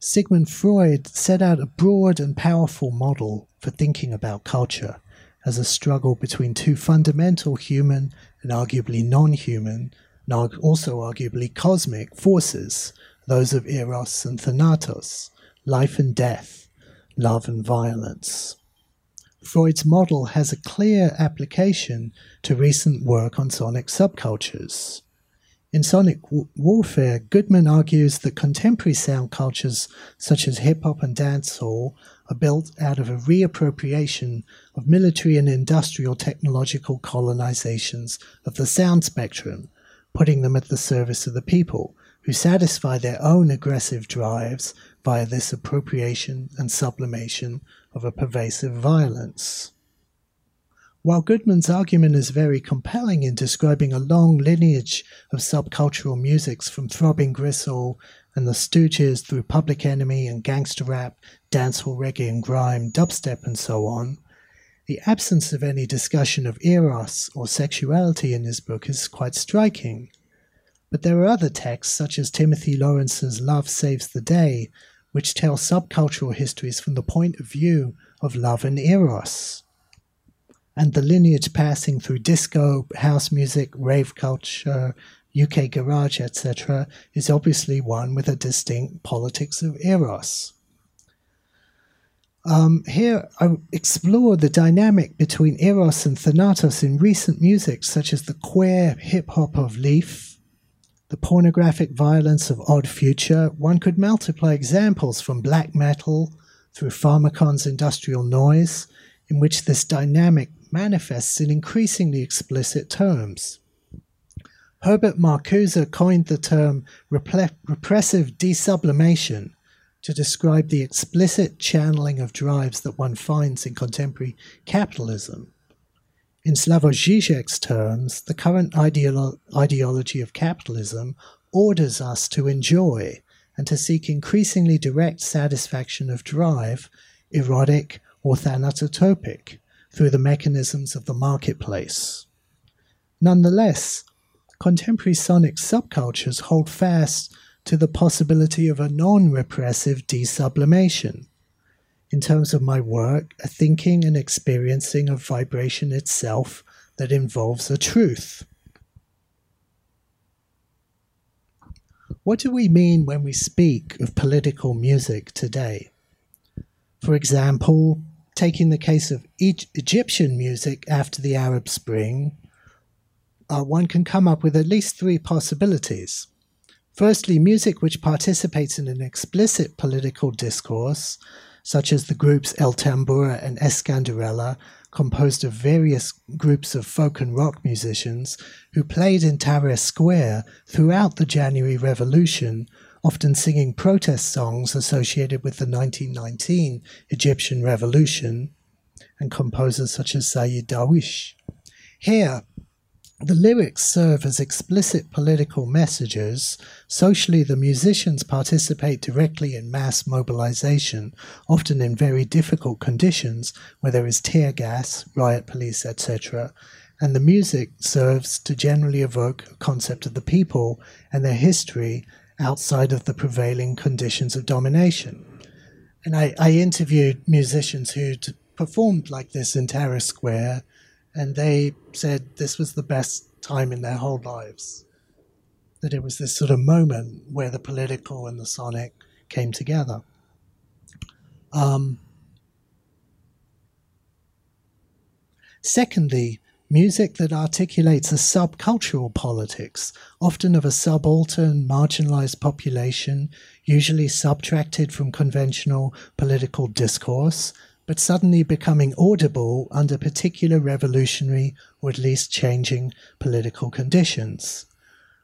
S2: Sigmund Freud set out a broad and powerful model for thinking about culture as a struggle between two fundamental human and arguably non human and also arguably cosmic forces, those of Eros and Thanatos, life and death, love and violence. Freud's model has a clear application to recent work on sonic subcultures. In Sonic w- Warfare, Goodman argues that contemporary sound cultures such as hip hop and dancehall are built out of a reappropriation of military and industrial technological colonizations of the sound spectrum putting them at the service of the people, who satisfy their own aggressive drives via this appropriation and sublimation of a pervasive violence. While Goodman's argument is very compelling in describing a long lineage of subcultural musics from Throbbing Gristle and the Stooges through Public Enemy and gangster rap, dancehall reggae and grime, dubstep and so on, the absence of any discussion of eros or sexuality in his book is quite striking. But there are other texts, such as Timothy Lawrence's Love Saves the Day, which tell subcultural histories from the point of view of love and eros. And the lineage passing through disco, house music, rave culture, UK garage, etc., is obviously one with a distinct politics of eros. Um, here, I explore the dynamic between eros and thanatos in recent music, such as the queer hip hop of Le1f, the pornographic violence of Odd Future. One could multiply examples from black metal through Pharmakon's industrial noise, in which this dynamic manifests in increasingly explicit terms. Herbert Marcuse coined the term repressive desublimation to describe the explicit channeling of drives that one finds in contemporary capitalism. In Slavoj Žižek's terms, the current ideolo- ideology of capitalism orders us to enjoy and to seek increasingly direct satisfaction of drive, erotic or thanatotopic, through the mechanisms of the marketplace. Nonetheless, contemporary sonic subcultures hold fast to the possibility of a non repressive desublimation. In terms of my work, a thinking and experiencing of vibration itself that involves a truth. What do we mean when we speak of political music today? For example, taking the case of Egyptian music after the Arab Spring, uh, one can come up with at least three possibilities. Firstly, music which participates in an explicit political discourse, such as the groups El Tanbura and Iskanderella, composed of various groups of folk and rock musicians who played in Tahrir Square throughout the January Revolution often singing protest songs associated with the 1919 Egyptian Revolution, and composers such as Sayyid Darwish. Here, the lyrics serve as explicit political messages. Socially, the musicians participate directly in mass mobilization, often in very difficult conditions where there is tear gas, riot police, etc. And the music serves to generally evoke a concept of the people and their history outside of the prevailing conditions of domination. And I, I interviewed musicians who'd performed like this in Tahrir Square, and they said this was the best time in their whole lives. That it was this sort of moment where the political and the sonic came together. Um, secondly, Music that articulates a subcultural politics, often of a subaltern, marginalized population, usually subtracted from conventional political discourse, but suddenly becoming audible under particular revolutionary or at least changing political conditions.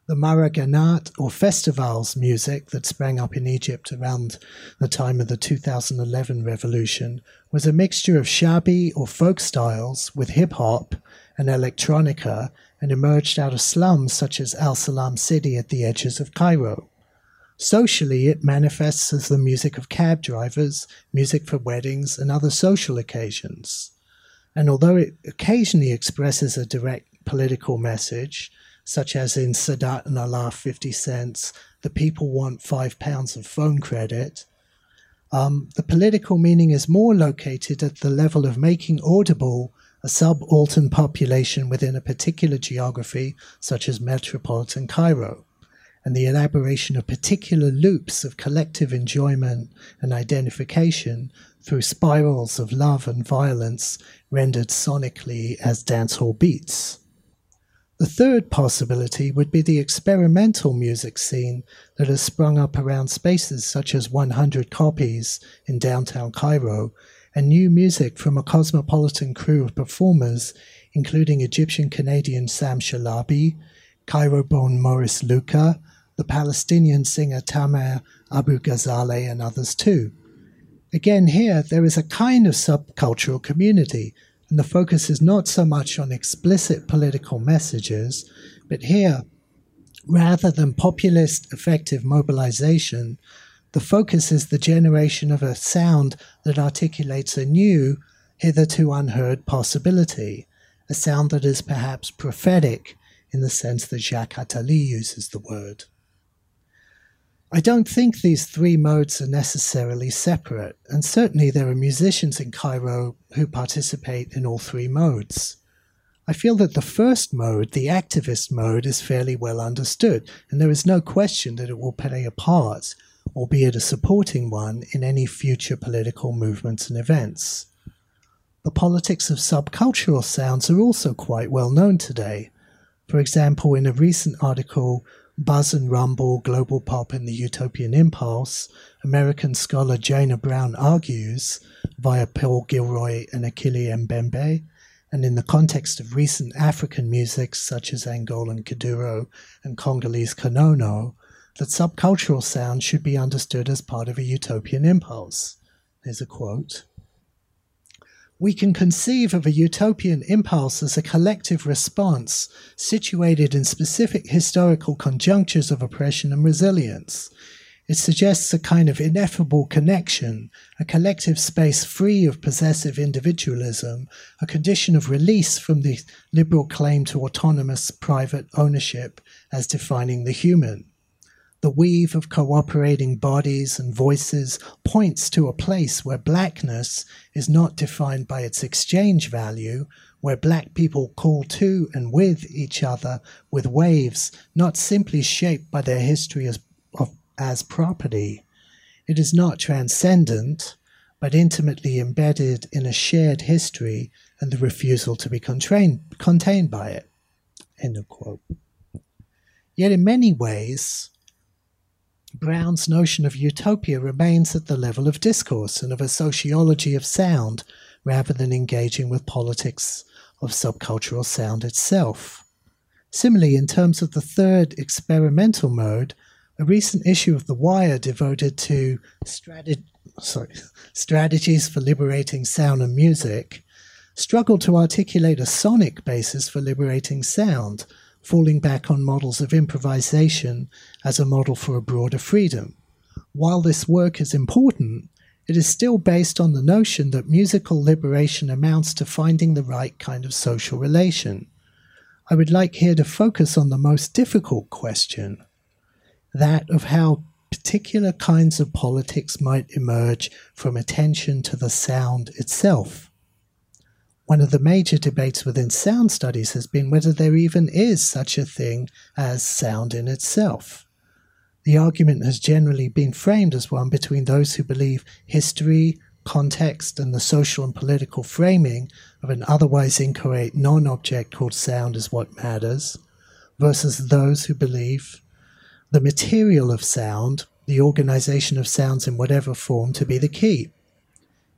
S2: The Mahraganat or festivals music that sprang up in Egypt around the time of the 2011 revolution was a mixture of shaabi or folk styles with hip hop and electronica and emerged out of slums such as Al Salam City at the edges of Cairo. Socially, it manifests as the music of cab drivers, music for weddings, and other social occasions. And although it occasionally expresses a direct political message, such as in Sadat and Alaa 50 cents, the people want five pounds of phone credit, um, the political meaning is more located at the level of making audible a subaltern population within a particular geography, such as metropolitan Cairo, and the elaboration of particular loops of collective enjoyment and identification through spirals of love and violence rendered sonically as dancehall beats. The third possibility would be the experimental music scene that has sprung up around spaces such as 100 Copies in downtown Cairo and new music from a cosmopolitan crew of performers, including Egyptian Canadian Sam Shalabi, Cairo born Maurice Louca, the Palestinian singer Tamer Abu Ghazaleh, and others too. Again, here there is a kind of subcultural community, and the focus is not so much on explicit political messages, but here, rather than populist effective mobilization, the focus is the generation of a sound that articulates a new, hitherto unheard possibility, a sound that is perhaps prophetic in the sense that Jacques Attali uses the word. I don't think these three modes are necessarily separate, and certainly there are musicians in Cairo who participate in all three modes. I feel that the first mode, the activist mode, is fairly well understood, and there is no question that it will play a part, albeit a supporting one, in any future political movements and events. The politics of subcultural sounds are also quite well known today. For example, in a recent article Buzz and Rumble, Global Pop, and the Utopian Impulse, American scholar Jayna Brown argues, via Paul Gilroy and Achille Mbembe, and in the context of recent African music such as Angolan Kuduro and Congolese Konono, that subcultural sound should be understood as part of a utopian impulse. Here's a quote we can conceive of a utopian impulse as a collective response situated in specific historical conjunctures of oppression and resilience. It suggests a kind of ineffable connection, a collective space free of possessive individualism, a condition of release from the liberal claim to autonomous private ownership as defining the human. The weave of cooperating bodies and voices points to a place where blackness is not defined by its exchange value, where black people call to and with each other with waves not simply shaped by their history as, of, as property. It is not transcendent, but intimately embedded in a shared history and the refusal to be contained, contained by it. End of quote. Yet in many ways, Brown's notion of utopia remains at the level of discourse and of a sociology of sound rather than engaging with politics of subcultural sound itself. Similarly, in terms of the third experimental mode, a recent issue of The Wire devoted to sorry, strategies for liberating sound and music struggled to articulate a sonic basis for liberating sound falling back on models of improvisation as a model for a broader freedom. While this work is important, it is still based on the notion that musical liberation amounts to finding the right kind of social relation. I would like here to focus on the most difficult question that of how particular kinds of politics might emerge from attention to the sound itself. One of the major debates within sound studies has been whether there even is such a thing as sound in itself. The argument has generally been framed as one between those who believe history, context, and the social and political framing of an otherwise inchoate non object called sound is what matters, versus those who believe the material of sound, the organization of sounds in whatever form, to be the key.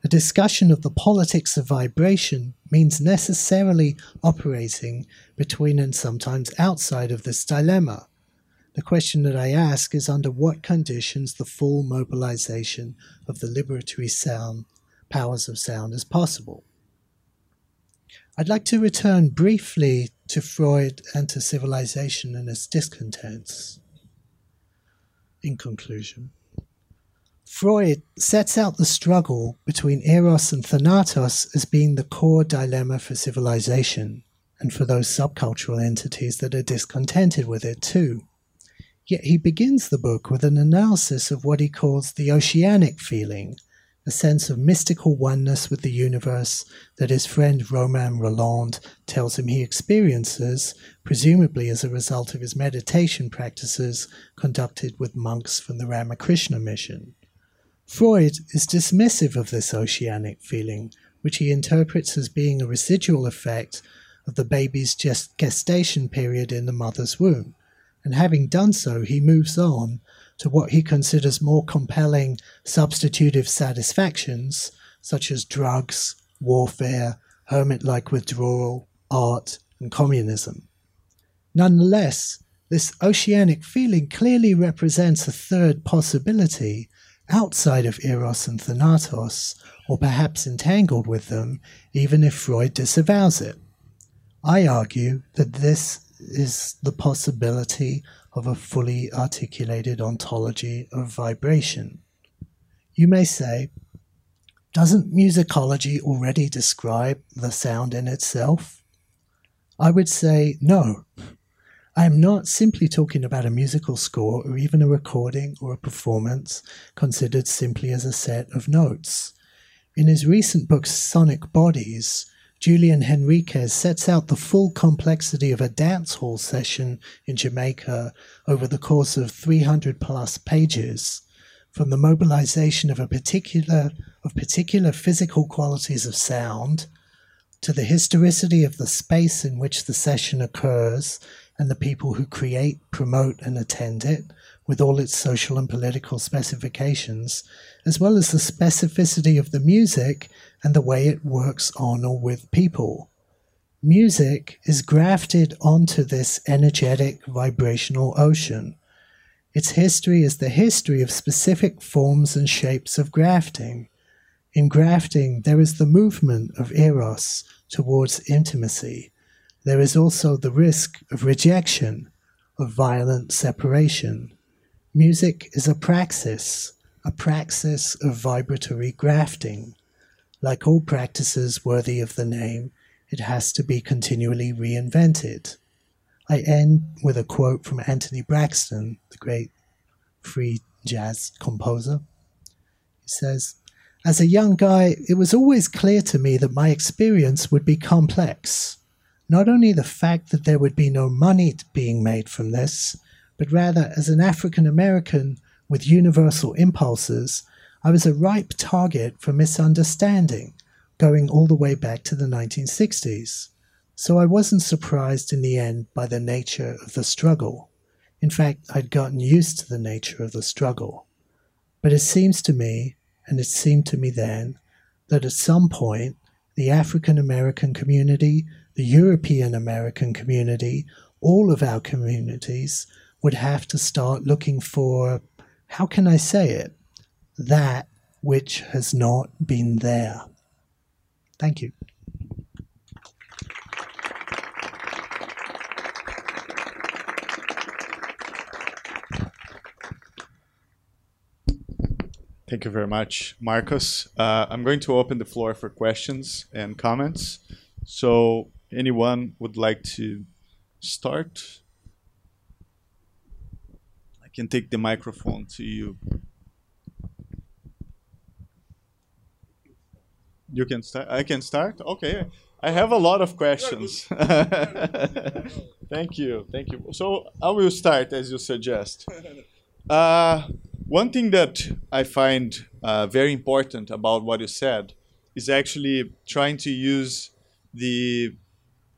S2: A discussion of the politics of vibration means necessarily operating between and sometimes outside of this dilemma. The question that I ask is under what conditions the full mobilization of the liberatory sound powers of sound is possible. I'd like to return briefly to Freud and to civilization and its discontents. In conclusion, Freud sets out the struggle between Eros and Thanatos as being the core dilemma for civilization, and for those subcultural entities that are discontented with it too. Yet he begins the book with an analysis of what he calls the oceanic feeling, a sense of mystical oneness with the universe that his friend Romain Rolland tells him he experiences, presumably as a result of his meditation practices conducted with monks from the Ramakrishna mission. Freud is dismissive of this oceanic feeling, which he interprets as being a residual effect of the baby's gest- gestation period in the mother's womb. And having done so, he moves on to what he considers more compelling substitutive satisfactions, such as drugs, warfare, hermit like withdrawal, art, and communism. Nonetheless, this oceanic feeling clearly represents a third possibility outside of Eros and Thanatos, or perhaps entangled with them, even if Freud disavows it. I argue that this is the possibility of a fully articulated ontology of vibration. You may say, doesn't musicology already describe the sound in itself? I would say no. I am not simply talking about a musical score or even a recording or a performance considered simply as a set of notes. In his recent book Sonic Bodies, Julian Henriques sets out the full complexity of a dance hall session in Jamaica over the course of 300 plus pages, from the mobilization of a particular of particular physical qualities of sound to the historicity of the space in which the session occurs and the people who create, promote, and attend it, with all its social and political specifications, as well as the specificity of the music and the way it works on or with people. Music is grafted onto this energetic vibrational ocean. Its history is the history of specific forms and shapes of grafting. In grafting, there is the movement of eros towards intimacy there is also the risk of rejection, of violent separation. Music is a praxis, a praxis of vibratory grafting. Like all practices worthy of the name, it has to be continually reinvented. I end with a quote from Anthony Braxton, the great free jazz composer. He says, As a young guy, it was always clear to me that my experience would be complex not only the fact that there would be no money being made from this, but rather as an African American with universal impulses, I was a ripe target for misunderstanding, going all the way back to the 1960s. So I wasn't surprised in the end by the nature of the struggle. In fact, I'd gotten used to the nature of the struggle. But it seems to me, and it seemed to me then, that at some point the African American community the European American community, all of our communities would have to start looking for, how can I say it, that which has not been there. Thank you.
S1: Thank you very much, Marcos. Uh, I'm going to open the floor for questions and comments. So anyone would like to start? I can take the microphone to you. You can start. I can start. Okay. I have a lot of questions. Thank you. Thank you. So I will start as you suggest. Uh, one thing that I find uh, very important about what you said is actually trying to use the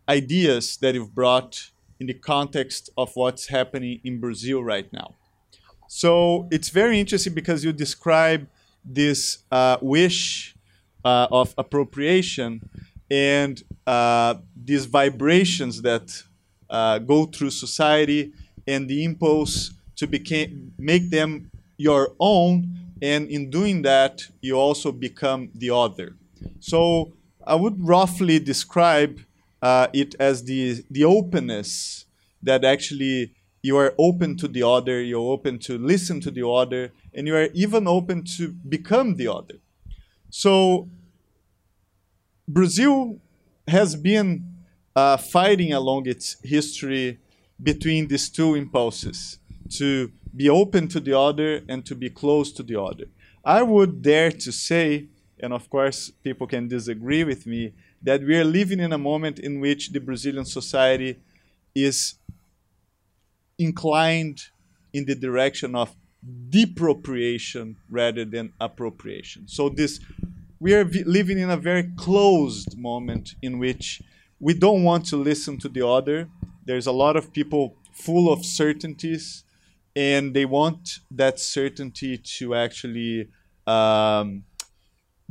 S1: ideas that you've brought in the context of what's happening in Brazil right now. So it's very interesting because you describe this uh, wish uh, of appropriation and uh, these vibrations that uh, go through society and the impulse to became, make them your own. And in doing that, you also become the other. So I would roughly describe uh, it as the the openness that actually you are open to the other, you're open to listen to the other, and you are even open to become the other. So Brazil has been uh, fighting along its history between these two impulses to be open to the other and to be close to the other. I would dare to say, and of course people can disagree with me, that we are living in a moment in which the Brazilian society is inclined in the direction of depropriation rather than appropriation. So this we are living in a very closed moment in which we don't want to listen to the other. There's a lot of people full of certainties, and they want that certainty to actually um,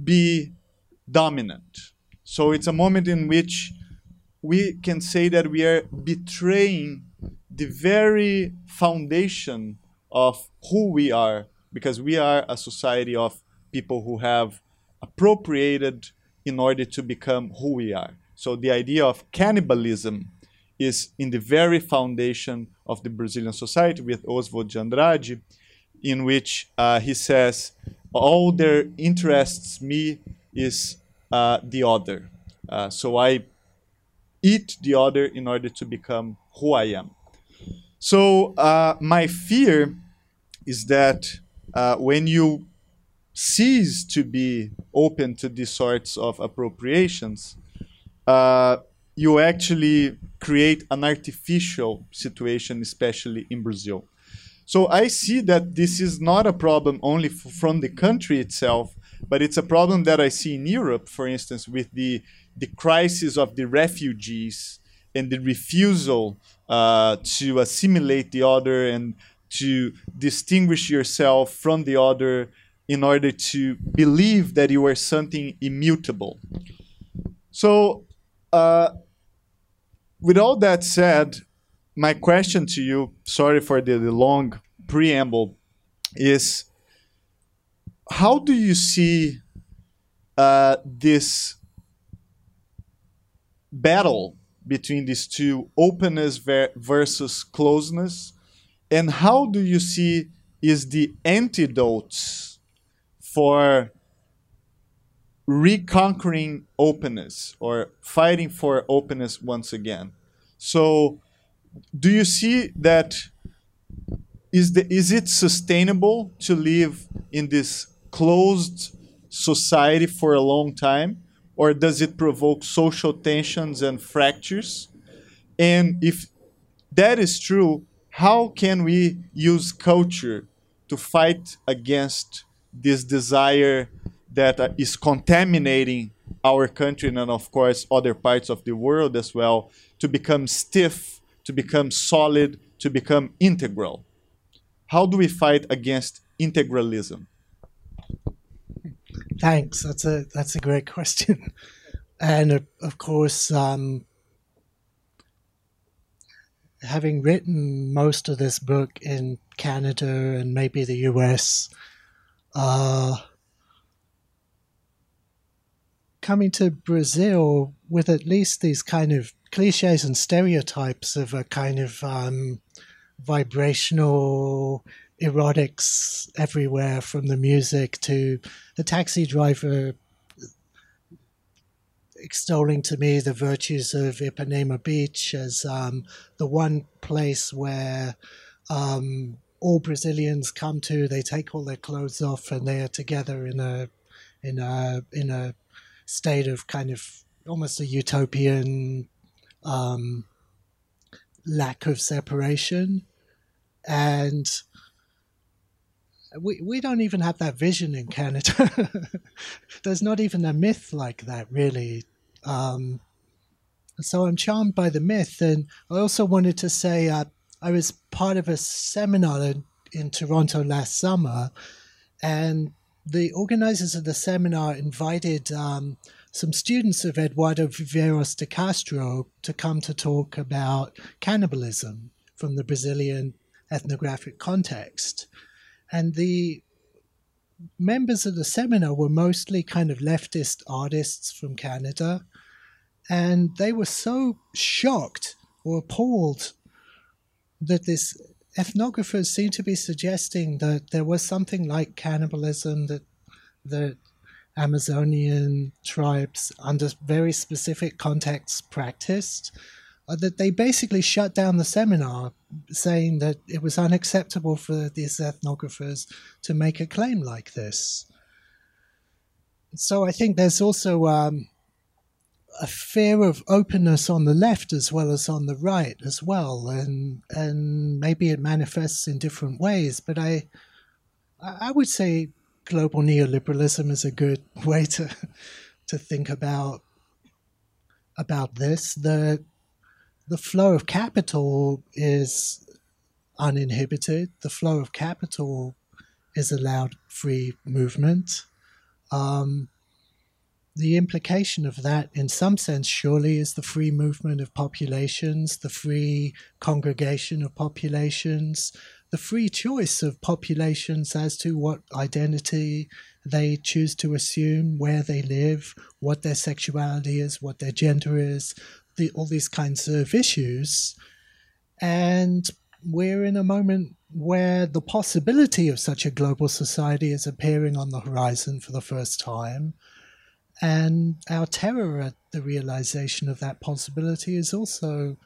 S1: be dominant. So it's a moment in which we can say that we are betraying the very foundation of who we are, because we are a society of people who have appropriated in order to become who we are. So the idea of cannibalism is in the very foundation of the Brazilian society with Oswald de Andrade, in which uh, he says, all that interests me is uh, the other. Uh, so I eat the other in order to become who I am. So uh, my fear is that uh, when you cease to be open to these sorts of appropriations, uh, you actually create an artificial situation, especially in Brazil. So I see that this is not a problem only from the country itself, but it's a problem that I see in Europe, for instance, with the the crisis of the refugees and the refusal uh, to assimilate the other and to distinguish yourself from the other in order to believe that you are something immutable. So, uh, with all that said, my question to you, sorry for the, the long preamble, is how do you see uh, this battle between these two openness ver- versus closeness? And how do you see is the antidote for reconquering openness or fighting for openness once again? So do you see that is the is it sustainable to live in this closed society for a long time or does it provoke social tensions and fractures? And if that is true, how can we use culture to fight against this desire that uh, is contaminating our country and, of course, other parts of the world as well to become stiff, to become solid, to become integral? How do we fight against integralism?
S2: Thanks. That's a that's a great question, and of, course, um, having written most of this book in Canada and maybe the US, uh, coming to Brazil with at least these kind of cliches and stereotypes of a kind of um, vibrational erotics everywhere from the music to the taxi driver extolling to me the virtues of Ipanema Beach as um, the one place where um, all Brazilians come to. They take all their clothes off and they are together in a in a in a state of kind of almost a utopian um, lack of separation and we, we don't even have that vision in Canada. There's not even a myth like that, really. Um, so I'm charmed by the myth. And I also wanted to say uh, I was part of a seminar in, in Toronto last summer, and the organizers of the seminar invited um, some students of Eduardo Viveiros de Castro to come to talk about cannibalism from the Brazilian ethnographic context. And the members of the seminar were mostly kind of leftist artists from Canada. And they were so shocked or appalled that this ethnographers seemed to be suggesting that there was something like cannibalism that that Amazonian tribes under very specific contexts practiced that they basically shut down the seminar, saying that it was unacceptable for these ethnographers to make a claim like this. So I think there's also um, a fear of openness on the left as well as on the right as well, and and maybe it manifests in different ways. But I I would say global neoliberalism is a good way to to think about about this. The the flow of capital is uninhibited. The flow of capital is allowed free movement. Um, the implication of that, in some sense, surely is the free movement of populations, the free congregation of populations, the free choice of populations as to what identity they choose to assume, where they live, what their sexuality is, what their gender is, the, all these kinds of issues. And we're in a moment where the possibility of such a global society is appearing on the horizon for the first time. And our terror at the realization of that possibility is also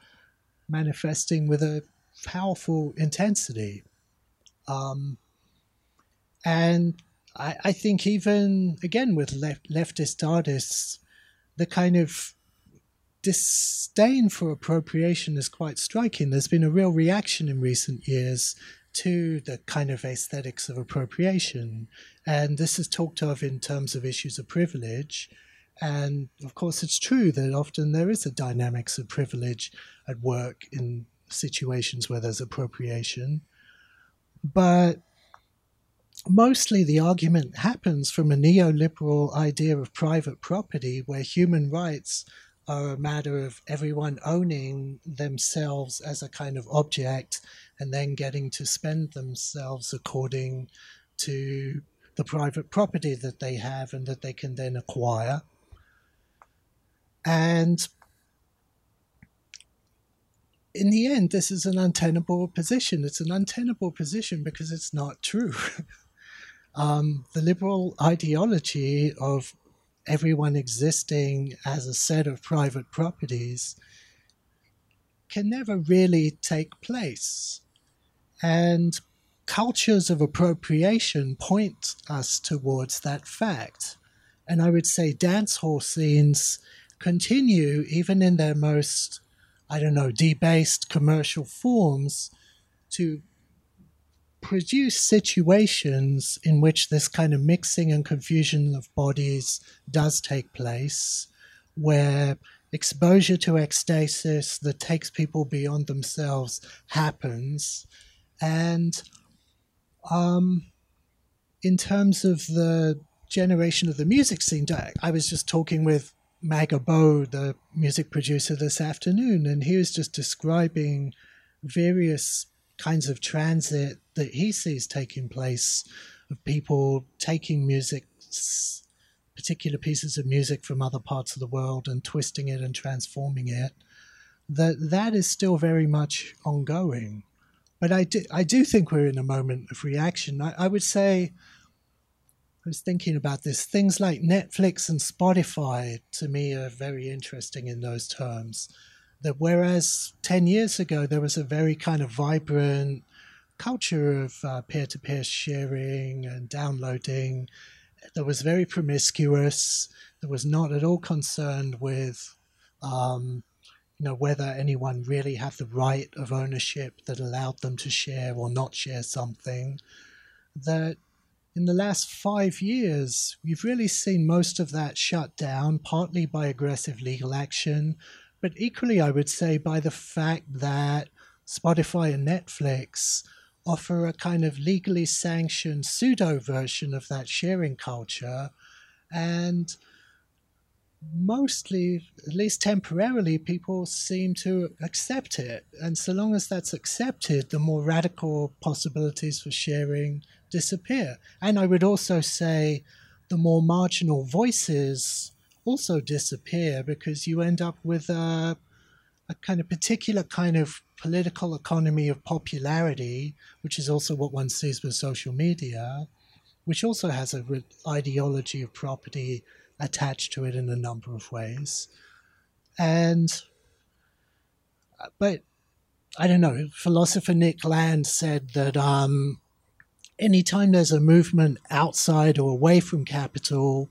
S2: manifesting with a powerful intensity. Um, and I, I, think even again with left, leftist artists, the kind of disdain for appropriation is quite striking. There's been a real reaction in recent years to the kind of aesthetics of appropriation, and this is talked of in terms of issues of privilege. And of course, it's true that often there is a dynamics of privilege at work in situations where there's appropriation. But mostly the argument happens from a neoliberal idea of private property where human rights are a matter of everyone owning themselves as a kind of object and then getting to spend themselves according to the private property that they have and that they can then acquire. And in the end, this is an untenable position. It's an untenable position because it's not true. um, the liberal ideology of everyone existing as a set of private properties can never really take place. And cultures of appropriation point us towards that fact. And I would say dance hall scenes continue, even in their most I don't know, debased commercial forms to produce situations in which this kind of mixing and confusion of bodies does take place, where exposure to ecstasis that takes people beyond themselves happens. And um, in terms of the generation of the music scene, I was just talking with Maga Bo, the music producer, this afternoon, and he was just describing various kinds of transit that he sees taking place of people taking music, particular pieces of music from other parts of the world and twisting it and transforming it. That that is still very much ongoing. But I do, I do think we're in a moment of reaction. I, I would say I was thinking about this. Things like Netflix and Spotify to me are very interesting in those terms. That whereas 10 years ago there was a very kind of vibrant culture of peer to peer sharing and downloading, that was very promiscuous, that was not at all concerned with. Um, you know whether anyone really had the right of ownership that allowed them to share or not share something that in the last five years, we've really seen most of that shut down, partly by aggressive legal action, but equally, I would say, by the fact that Spotify and Netflix offer a kind of legally sanctioned pseudo version of that sharing culture. And mostly, at least temporarily, people seem to accept it. And so long as that's accepted, the more radical possibilities for sharing disappear. And I would also say the more marginal voices also disappear because you end up with a, a kind of particular kind of political economy of popularity, which is also what one sees with social media, which also has a re- ideology of property attached to it in a number of ways. And, but I don't know, philosopher Nick Land said that um, anytime there's a movement outside or away from capital,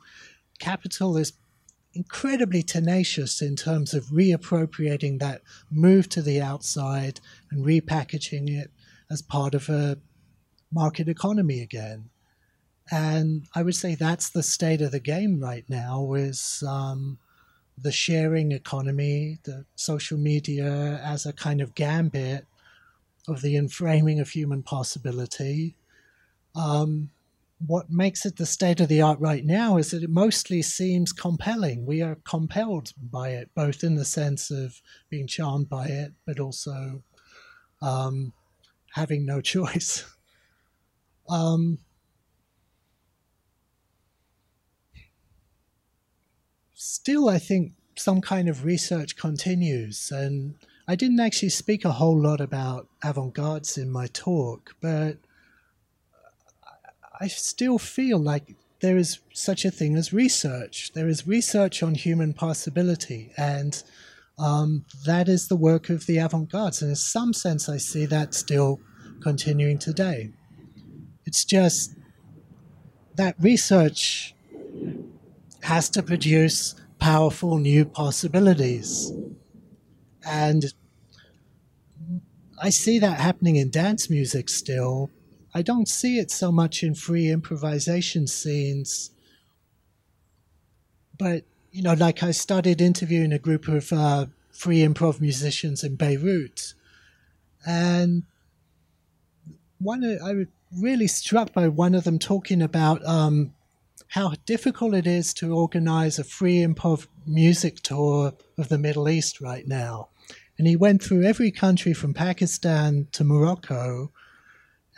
S2: capital is incredibly tenacious in terms of reappropriating that move to the outside and repackaging it as part of a market economy again. And I would say that's the state of the game right now is um, the sharing economy, the social media as a kind of gambit of the enframing of human possibility um, what makes it the state of the art right now is that it mostly seems compelling. We are compelled by it, both in the sense of being charmed by it, but also um, having no choice. Um, still, I think some kind of research continues, and I didn't actually speak a whole lot about avant-gardes in my talk, but I still feel like there is such a thing as research. There is research on human possibility, and um, that is the work of the avant garde. And in some sense, I see that still continuing today. It's just that research has to produce powerful new possibilities. And I see that happening in dance music still. I don't see it so much in free improvisation scenes. But, you know, like I started interviewing a group of uh, free improv musicians in Beirut. And one, I was really struck by one of them talking about um, how difficult it is to organize a free improv music tour of the Middle East right now. And he went through every country from Pakistan to Morocco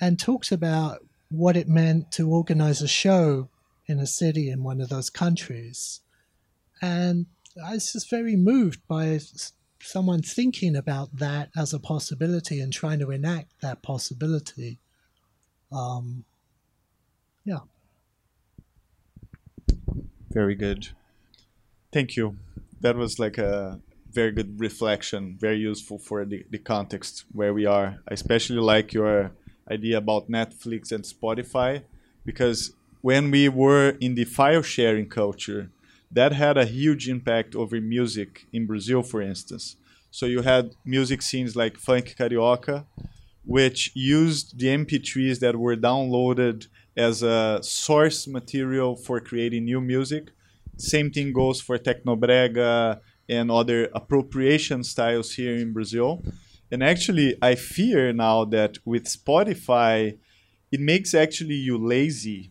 S2: and talked about what it meant to organize a show in a city in one of those countries. And I was just very moved by someone thinking about that as a possibility and trying to enact that possibility. Um, yeah.
S1: Very good. Thank you. That was like a very good reflection, very useful for the, the context where we are. I especially like your idea about Netflix and Spotify because when we were in the file sharing culture, that had a huge impact over music in Brazil, for instance. So you had music scenes like Funk Carioca, which used the MP3s that were downloaded as a source material for creating new music. Same thing goes for Tecnobrega and other appropriation styles here in Brazil. And actually, I fear now that with Spotify, it makes actually you lazy.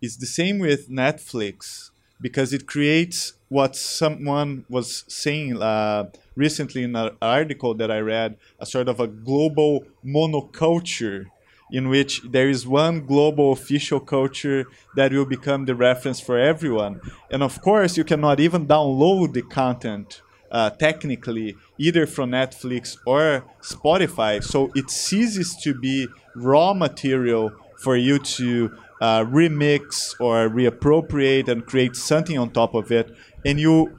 S1: It's the same with Netflix because it creates what someone was saying uh, recently in an article that I read a sort of a global monoculture in which there is one global official culture that will become the reference for everyone. And of course, you cannot even download the content uh, technically either from Netflix or Spotify. So it ceases to be raw material for you to uh, remix or reappropriate and create something on top of it. And you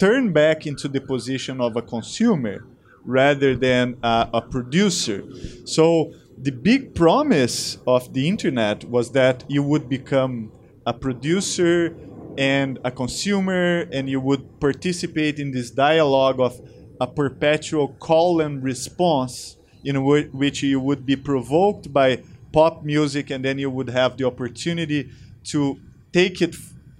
S1: turn back into the position of a consumer rather than uh, a producer. So the big promise of the internet was that you would become a producer and a consumer and you would participate in this dialogue of a perpetual call and response in w- which you would be provoked by pop music and then you would have the opportunity to take it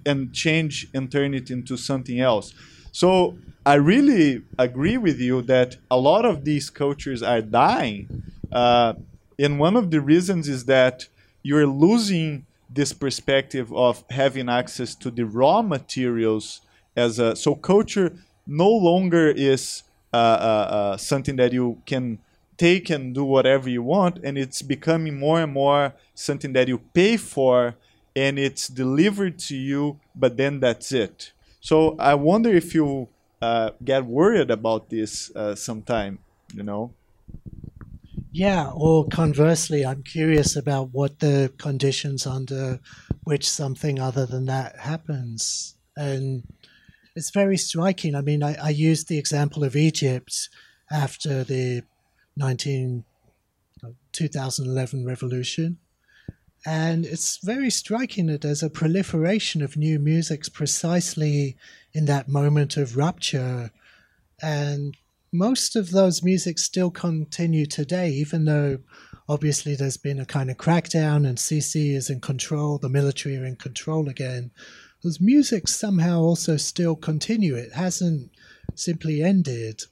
S1: and change and turn it into something else. So i really agree with you that a lot of these cultures are dying. Uh, and one of the reasons is that you're losing this perspective of having access to the raw materials as a so culture no longer is uh, uh, uh, something that you can take and do whatever you want and it's becoming more and more something that you pay for and it's delivered to you but then that's it. So i wonder if you uh, get worried about this uh, sometime you know
S2: yeah, or conversely, I'm curious about what the conditions under which something other than that happens. And it's very striking. I mean, I, I used the example of Egypt after the 19, 2011 revolution. And it's very striking that there's a proliferation of new musics precisely in that moment of rupture. And most of those music still continue today, even though obviously there's been a kind of crackdown and Sisi is in control, the military are in control again. Those music somehow also still continue. It hasn't simply ended.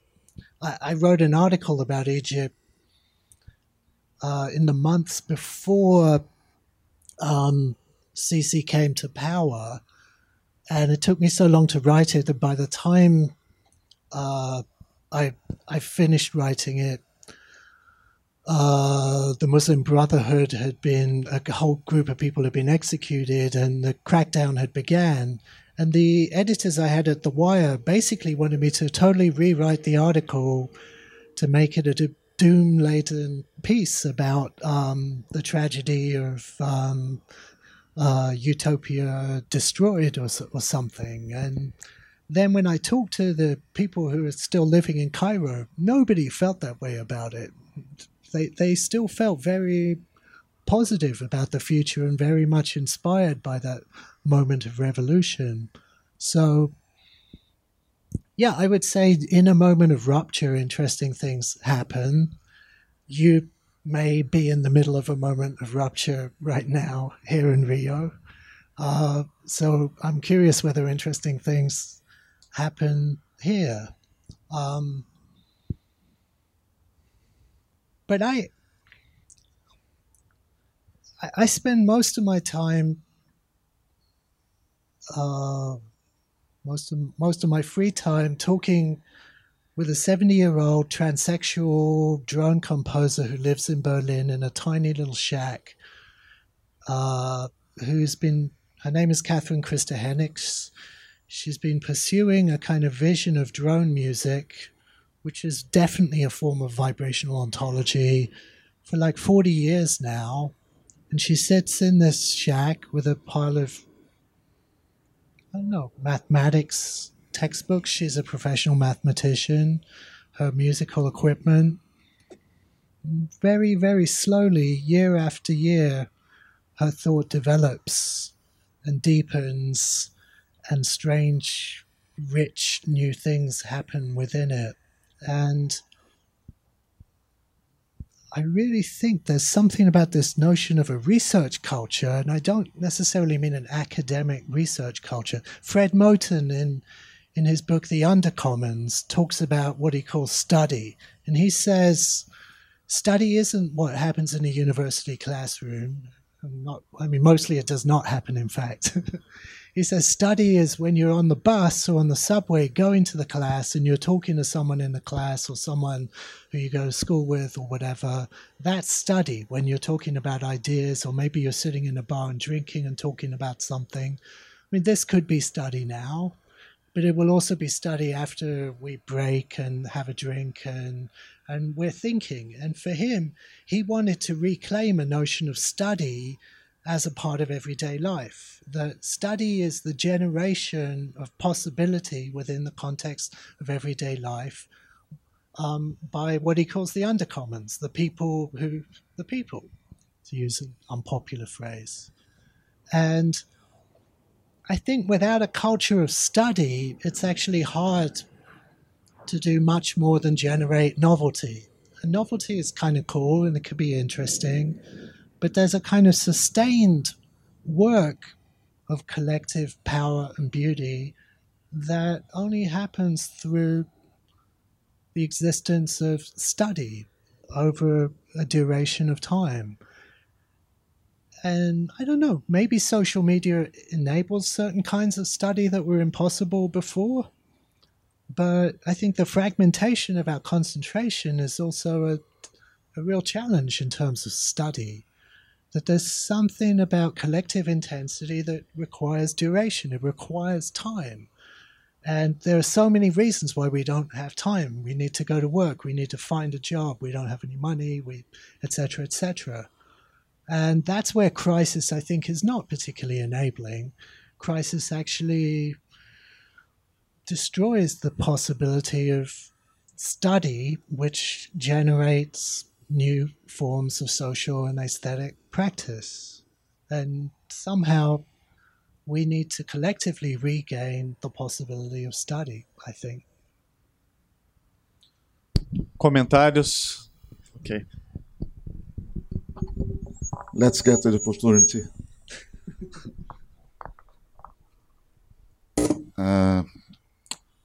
S2: I, I wrote an article about Egypt uh, in the months before um, Sisi came to power, and it took me so long to write it that by the time uh, I I finished writing it. uh, the Muslim Brotherhood had been a whole group of people had been executed, and the crackdown had began. And the editors I had at The Wire basically wanted me to totally rewrite the article to make it a doom laden piece about um, the tragedy of um, uh, utopia destroyed or, or something. And then when I talked to the people who are still living in Cairo, nobody felt that way about it. They, they still felt very positive about the future and very much inspired by that moment of revolution. So, yeah, I would say in a moment of rupture, interesting things happen. You may be in the middle of a moment of rupture right now here in Rio. Uh, so I'm curious whether interesting things happen here. Um, but I, I spend most of my time, uh, most of most of my free time talking with a 70 year old transsexual drone composer who lives in Berlin in a tiny little shack, uh, who's been, her name is Catherine Christer Hennix. She's been pursuing a kind of vision of drone music, which is definitely a form of vibrational ontology, for like 40 years now. And she sits in this shack with a pile of, I don't know, mathematics textbooks. She's a professional mathematician. Her musical equipment. Very, very slowly, year after year, her thought develops and deepens, and strange, rich new things happen within it. And I really think there's something about this notion of a research culture, and I don't necessarily mean an academic research culture. Fred Moten in in his book The Undercommons talks about what he calls study, and he says study isn't what happens in a university classroom. Not, I mean, mostly it does not happen. In fact, he says study is when you're on the bus or on the subway going to the class and you're talking to someone in the class or someone who you go to school with or whatever. That's study when you're talking about ideas, or maybe you're sitting in a bar and drinking and talking about something. I mean, this could be study now but it will also be study after we break and have a drink and and we're thinking. And for him, he wanted to reclaim a notion of study as a part of everyday life. That study is the generation of possibility within the context of everyday life um, by what he calls the undercommons, the people who, the people, to use an unpopular phrase. And I think without a culture of study, it's actually hard to do much more than generate novelty. And novelty is kind of cool and it could be interesting, but there's a kind of sustained work of collective power and beauty that only happens through the existence of study over a duration of time and I don't know, maybe social media enables certain kinds of study that were impossible before. But I think the fragmentation of our concentration is also a, a real challenge in terms of study. That there's something about collective intensity that requires duration, it requires time. And there are so many reasons why we don't have time. We need to go to work, we need to find a job, we don't have any money, we etc. etc. And that's where crisis, I think, is not particularly enabling. Crisis actually destroys the possibility of study, which generates new forms of social and aesthetic practice. And somehow we need to collectively regain the possibility of study, I think.
S1: Comentários? Ok.
S5: let's get to the opportunity. uh,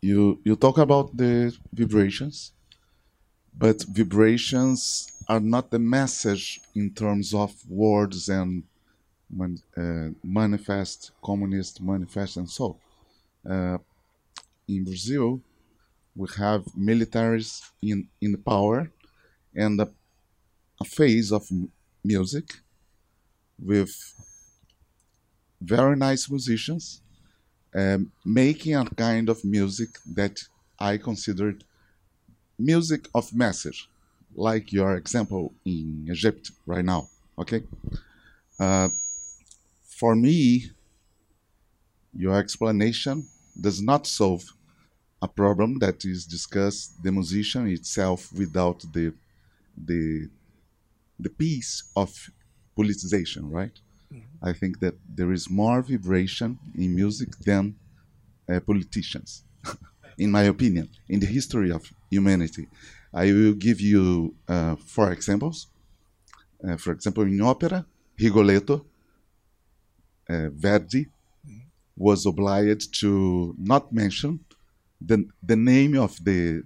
S5: you you talk about the vibrations, but vibrations are not the message in terms of words and man, uh, manifest, communist manifest, and so. Uh, in Brazil, we have militaries in in power, and the a phase of music with very nice musicians um, making a kind of music that I considered music of message, like your example in Egypt right now. Okay, uh, for me, your explanation does not solve a problem that is discussed the musician itself without the the the piece of politicization, right? I think that there is more vibration in music than uh, politicians, in my opinion, in the history of humanity. I will give you uh, four examples. Uh, for example, in opera, Rigoletto, uh, Verdi was obliged to not mention the, the name of the,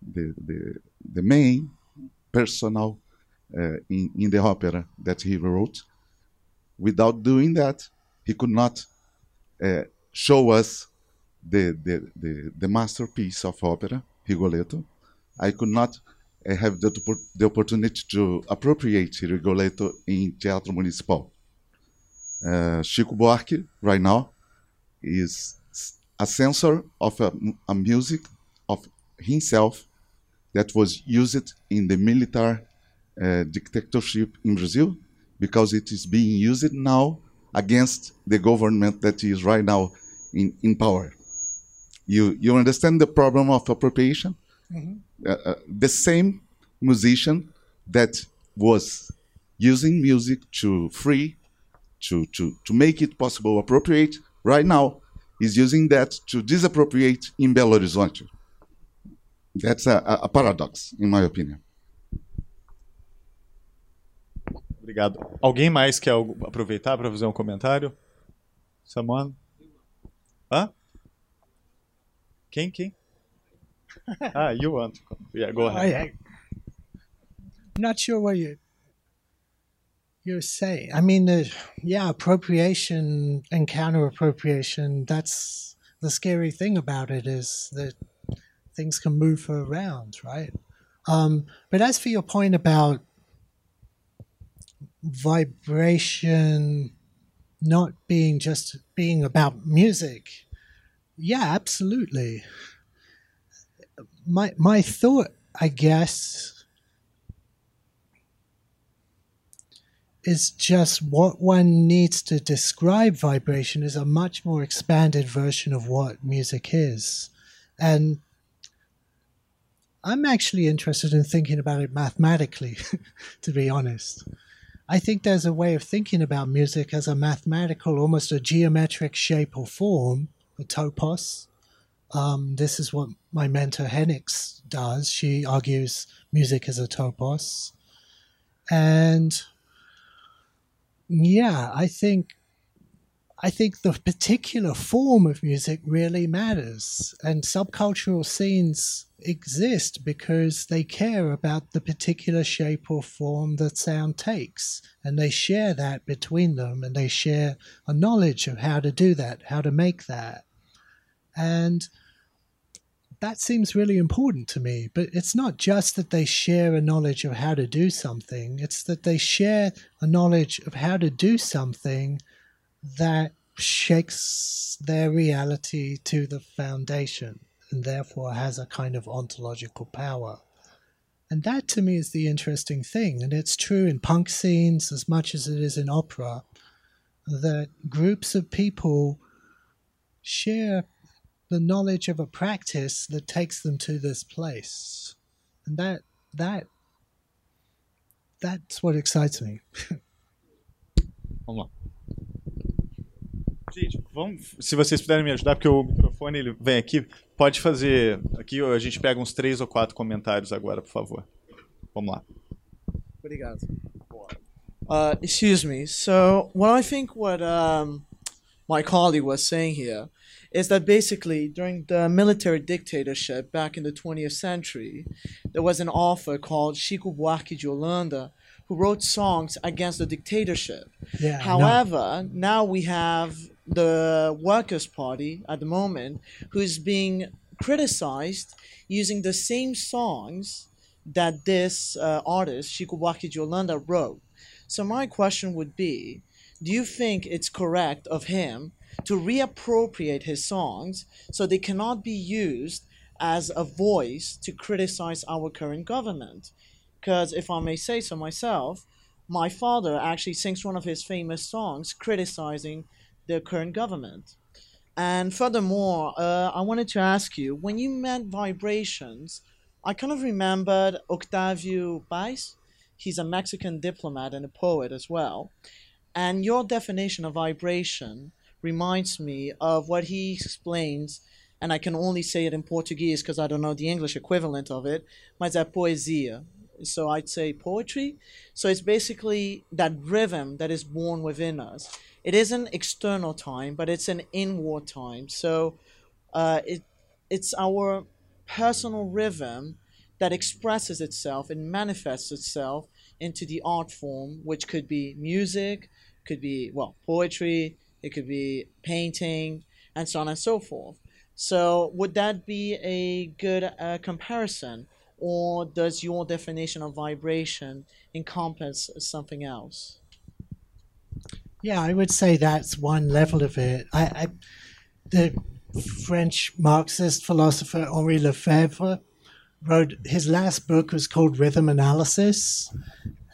S5: the, the, the main personal uh, in, in the opera that he wrote. Without doing that, he could not uh, show us the, the, the, the masterpiece of opera, Rigoletto. I could not uh, have the, the opportunity to appropriate Rigoletto in Teatro Municipal. Uh, Chico Buarque, right now, is a censor of a, a music of himself that was used in the military uh, dictatorship in Brazil because it is being used now against the government that is right now in, in power. You, you understand the problem of appropriation? Uh, uh, the same musician that was using music to free, to, to, to make it possible appropriate, right now is using that to disappropriate in Belo Horizonte. That's a, a, paradox, in my opinion.
S1: Obrigado. Alguém mais quer aproveitar para fazer um comentário? Someone? Hã? Quem? Quem? Ah, you want. Yeah, go ahead.
S2: I'm not sure what you you're saying. I mean, yeah, appropriation and counter appropriation. That's the scary thing about it is that things can move around, right? Um, but as for your point about vibration not being just being about music, yeah, absolutely. My my thought, I guess, is just what one needs to describe vibration is a much more expanded version of what music is. And I'm actually interested in thinking about it mathematically, to be honest. I think there's a way of thinking about music as a mathematical, almost a geometric shape or form, a topos. Um, this is what my mentor Hennix does. She argues music is a topos. And yeah, I think I think the particular form of music really matters, and subcultural scenes exist because they care about the particular shape or form that sound takes, and they share that between them, and they share a knowledge of how to do that, how to make that, and that seems really important to me. But it's not just that they share a knowledge of how to do something, it's that they share a knowledge of how to do something that shakes their reality to the foundation and therefore has a kind of ontological power. And that to me is the interesting thing. And it's true in punk scenes as much as it is in opera that groups of people share the knowledge of a practice that takes them to this place. And that that that's what excites me.
S1: Vamos lá. Gente, vamos, se vocês puderem me ajudar, porque o microfone ele vem aqui, pode fazer. Aqui a gente pega uns três ou quatro comentários agora, por favor. Vamos lá.
S6: Obrigado. Uh, excuse me. So, what I think what um, my colleague was saying here is that basically during the military dictatorship back in the 20th century, there was an author called Chico Buarque de Holanda who wrote songs against the dictatorship.
S2: Yeah. no.
S6: However, now we have the Workers' Party at the moment who's being criticized using the same songs that this uh, artist, Chico Buarque de Holanda, wrote. So my question would be, do you think it's correct of him to reappropriate his songs so they cannot be used as a voice to criticize our current government? Because if I may say so myself, my father actually sings one of his famous songs criticizing the current government. And furthermore, uh, I wanted to ask you when you meant vibrations, I kind of remembered Octavio Paz. He's a Mexican diplomat and a poet as well. And your definition of vibration reminds me of what he explains, and I can only say it in Portuguese because I don't know the English equivalent of it, mas é poesia. So I'd say poetry. So it's basically that rhythm that is born within us. It isn't external time, but it's an inward time. So uh, it it's our personal rhythm that expresses itself and manifests itself into the art form, which could be music, could be well poetry, it could be painting, and so on and so forth. So would that be a good uh, comparison, or does your definition of vibration encompass something else?
S2: Yeah, I would say that's one level of it. I, I the French Marxist philosopher Henri Lefebvre wrote his last book was called Rhythm Analysis,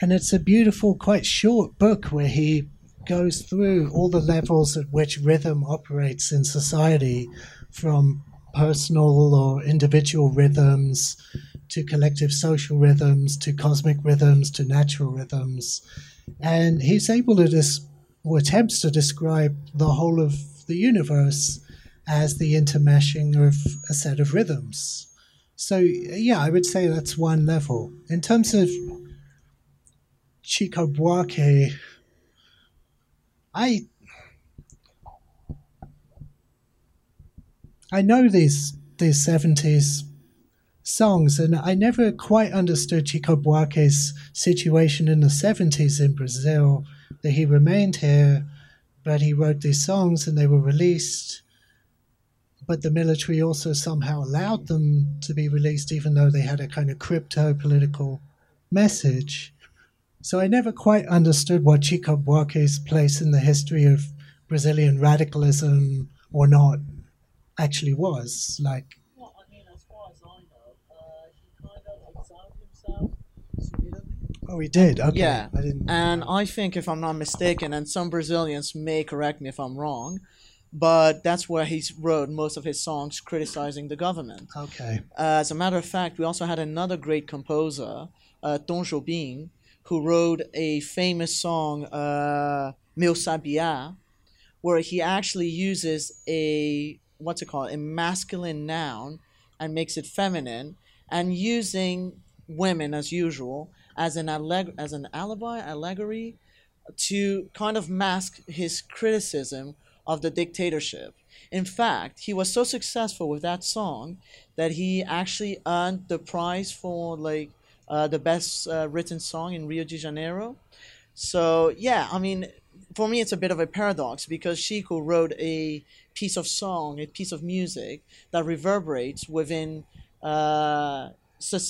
S2: and it's a beautiful, quite short book where he goes through all the levels at which rhythm operates in society, from personal or individual rhythms to collective social rhythms to cosmic rhythms to natural rhythms. And he's able to dis- or attempts to describe the whole of the universe as the intermeshing of a set of rhythms. So, yeah, I would say that's one level. In terms of Chico Buarque, I I know these these seventies songs, and I never quite understood Chico Buarque's situation in the seventies in Brazil. That he remained here, but he wrote these songs and they were released. But the military also somehow allowed them to be released, even though they had a kind of crypto political message. So I never quite understood what Chico Buarque's place in the history of Brazilian radicalism or not actually was. Like,
S6: Well, I mean, as far as I know, uh, he kind of exiled himself speedily.
S2: oh, he did. Okay,
S6: Yeah,
S2: I didn't.
S6: And I think, if I'm not mistaken, and some Brazilians may correct me if I'm wrong, but that's where he wrote most of his songs criticizing the government.
S2: okay.
S6: Uh, as a matter of fact, we also had another great composer, uh, Tom Jobim, who wrote a famous song, uh, Meu Sabiá, where he actually uses a, what's it called, a masculine noun and makes it feminine, and using women as usual as an, alleg- as an alibi, allegory, to kind of mask his criticism of the dictatorship. In fact, he was so successful with that song that he actually earned the prize for like the best uh, written song in Rio de Janeiro. So yeah, I mean, for me, it's a bit of a paradox because Chico wrote a piece of song, a piece of music that reverberates within uh,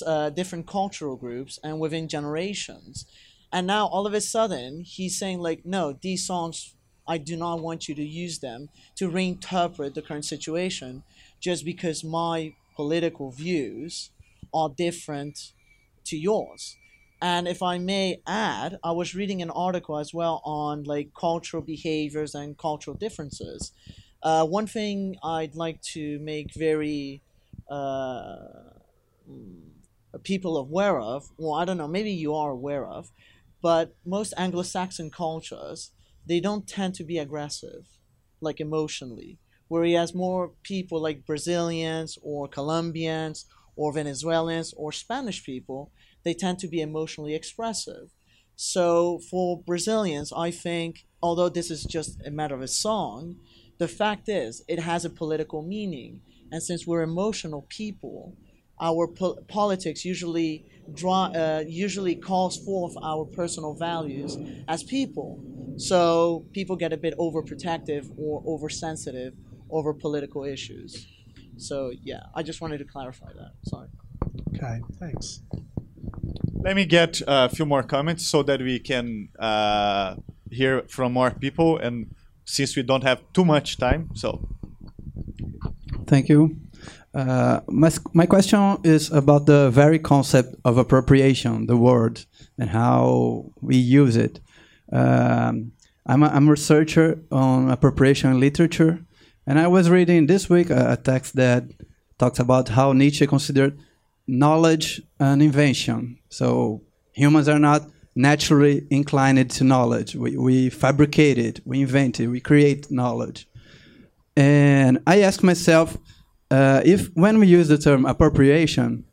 S6: uh, different cultural groups and within generations. And now all of a sudden, he's saying like, no, these songs, I do not want you to use them to reinterpret the current situation, just because my political views are different to yours. And if I may add, I was reading an article as well on like cultural behaviors and cultural differences. Uh, one thing I'd like to make very uh, mm, people aware of, well, I don't know, maybe you are aware of, but most Anglo-Saxon cultures they don't tend to be aggressive, like emotionally. Whereas more people like Brazilians or Colombians or Venezuelans or Spanish people, they tend to be emotionally expressive. So for Brazilians, I think, although this is just a matter of a song, the fact is it has a political meaning. And since we're emotional people, our po- politics usually draw uh, usually calls forth our personal values as people. So people get a bit overprotective or oversensitive over political issues. So yeah, I just wanted to clarify that. Sorry.
S2: Okay, thanks.
S1: Let me get a few more comments so that we can uh, hear from more people. And since we don't have too much time, so
S7: Thank you. Uh, my, my question is about the very concept of appropriation, the word, and how we use it. Um, I'm, a, I'm a researcher on appropriation literature, and I was reading this week a, text that talks about how Nietzsche considered knowledge an invention. So humans are not naturally inclined to knowledge. We, we fabricate it, we invent it, we create knowledge. And I ask myself uh, if when we use the term appropriation,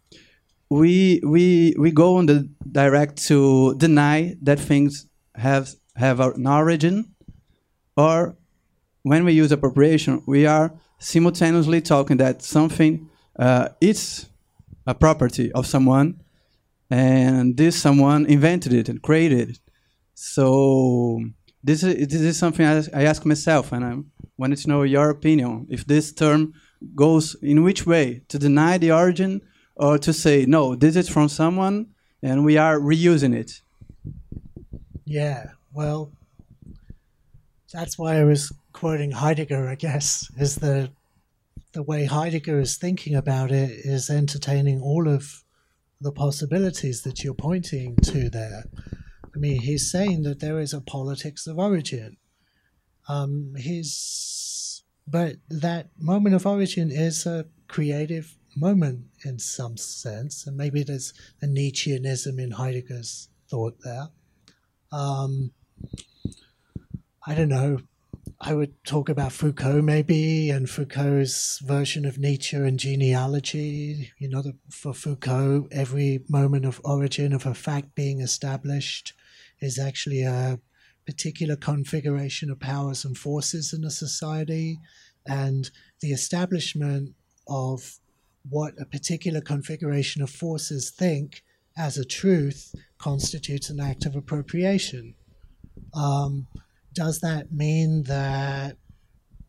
S7: we, we, we go on the direct to deny that things have, have an origin, or when we use appropriation, we are simultaneously talking that something uh, is a property of someone, and this someone invented it and created it. So this is this is something I, I ask myself, and I wanted to know your opinion. If this term goes in which way to deny the origin, or to say no, this is from someone, and we are reusing it.
S2: Yeah, well, that's why I was quoting Heidegger, I guess, is the the way Heidegger is thinking about it is entertaining all of the possibilities that you're pointing to there. I mean, he's saying that there is a politics of origin. Um, he's, but that moment of origin is a creative moment in some sense, and maybe there's a Nietzscheanism in Heidegger's thought there. Um, I don't know. I would talk about Foucault maybe and Foucault's version of Nietzsche and genealogy. You know, the, for Foucault, every moment of origin of a fact being established is actually a particular configuration of powers and forces in a society, and the establishment of what a particular configuration of forces think as a truth constitutes an act of appropriation. Um, does that mean that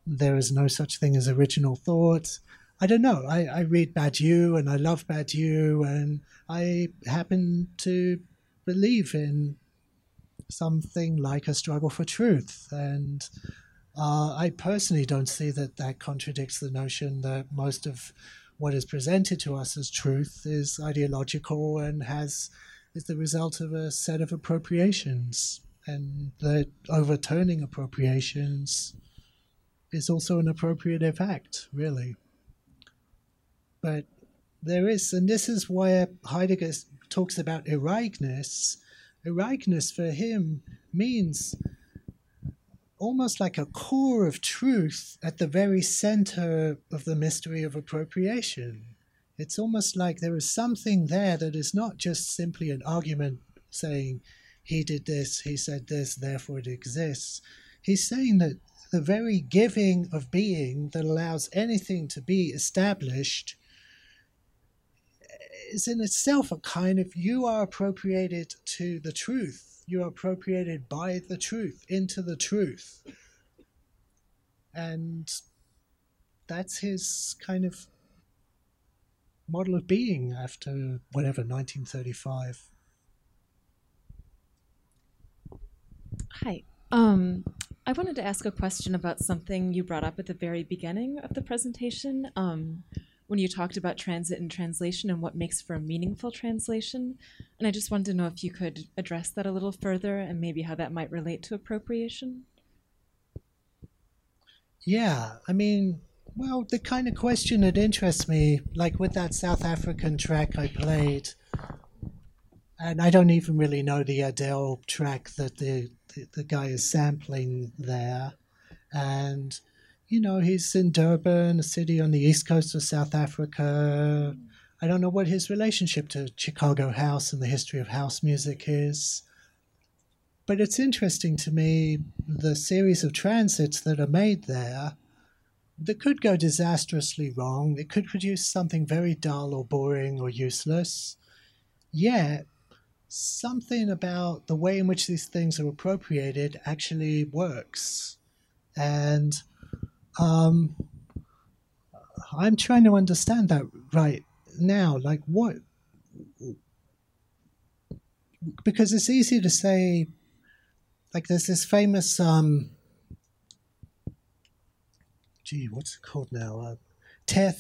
S2: there is no such thing as original thought? I don't know. I, I read Badiou and I love Badiou, and I happen to believe in something like a struggle for truth. And uh, I personally don't see that that contradicts the notion that most of what is presented to us as truth is ideological and has is the result of a set of appropriations and that overturning appropriations is also an appropriative act, really. But there is, and this is why Heidegger talks about Ereignis. Ereignis for him means almost like a core of truth at the very center of the mystery of appropriation. It's almost like there is something there that is not just simply an argument saying, he did this, he said this, therefore it exists. He's saying that the very giving of being that allows anything to be established is in itself a kind of you are appropriated to the truth. You are appropriated by the truth, into the truth. And that's his kind of model of being after whatever, 1935.
S8: Hi. Um, I wanted to ask a question about something you brought up at the very beginning of the presentation um, when you talked about transit and translation and what makes for a meaningful translation. And I just wanted to know if you could address that a little further and maybe how that might relate to appropriation.
S2: Yeah, I mean, well, the kind of question that interests me, like with that South African track I played, and I don't even really know the Adele track that the, the, the guy is sampling there. And, you know, he's in Durban, a city on the east coast of South Africa. I don't know what his relationship to Chicago house and the history of house music is. But it's interesting to me the series of transits that are made there that could go disastrously wrong. It could produce something very dull or boring or useless. Yet, something about the way in which these things are appropriated actually works. And um, I'm trying to understand that right now. Like, what? because it's easy to say, like there's this famous, um, gee, what's it called now? Uh, Ter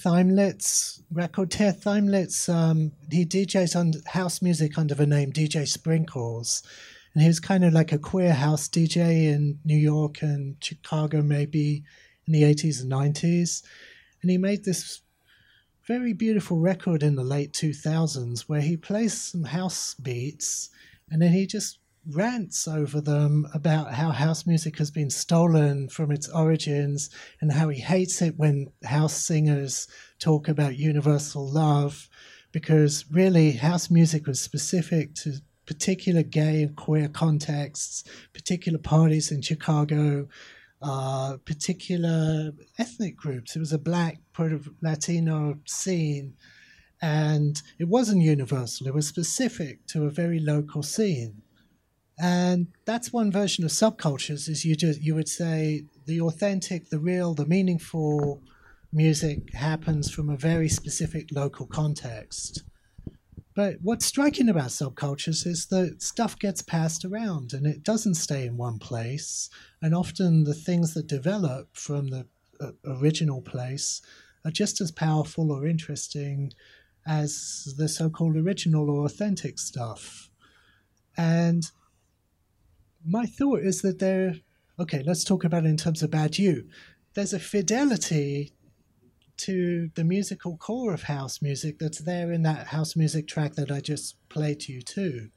S2: record. Terre Thaemlitz, um, he DJs on house music under the name DJ Sprinkles. And he was kind of like a queer house DJ in New York and Chicago, maybe in the 80s and 90s. And he made this very beautiful record in the late 2000s where he plays some house beats and then he just rants over them about how house music has been stolen from its origins and how he hates it when house singers talk about universal love because really house music was specific to particular gay and queer contexts, particular parties in Chicago, uh, particular ethnic groups. It was a black Puerto Latino scene, and it wasn't universal. It was specific to a very local scene, and that's one version of subcultures. Is you just you would say the authentic, the real, the meaningful music happens from a very specific local context. But what's striking about subcultures is that stuff gets passed around and it doesn't stay in one place. And often the things that develop from the uh, original place are just as powerful or interesting as the so called original or authentic stuff. And my thought is that there, okay, let's talk about it in terms of Badiou. There's a fidelity to the musical core of house music that's there in that house music track that I just played to you too.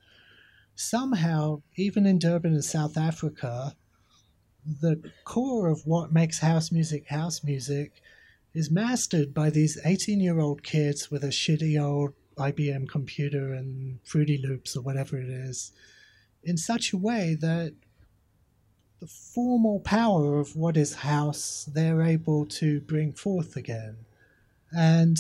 S2: Somehow, even in Durban and South Africa, the core of what makes house music house music is mastered by these 18 year old kids with a shitty old IBM computer and Fruity Loops or whatever it is in such a way that the formal power of what is house they're able to bring forth again. And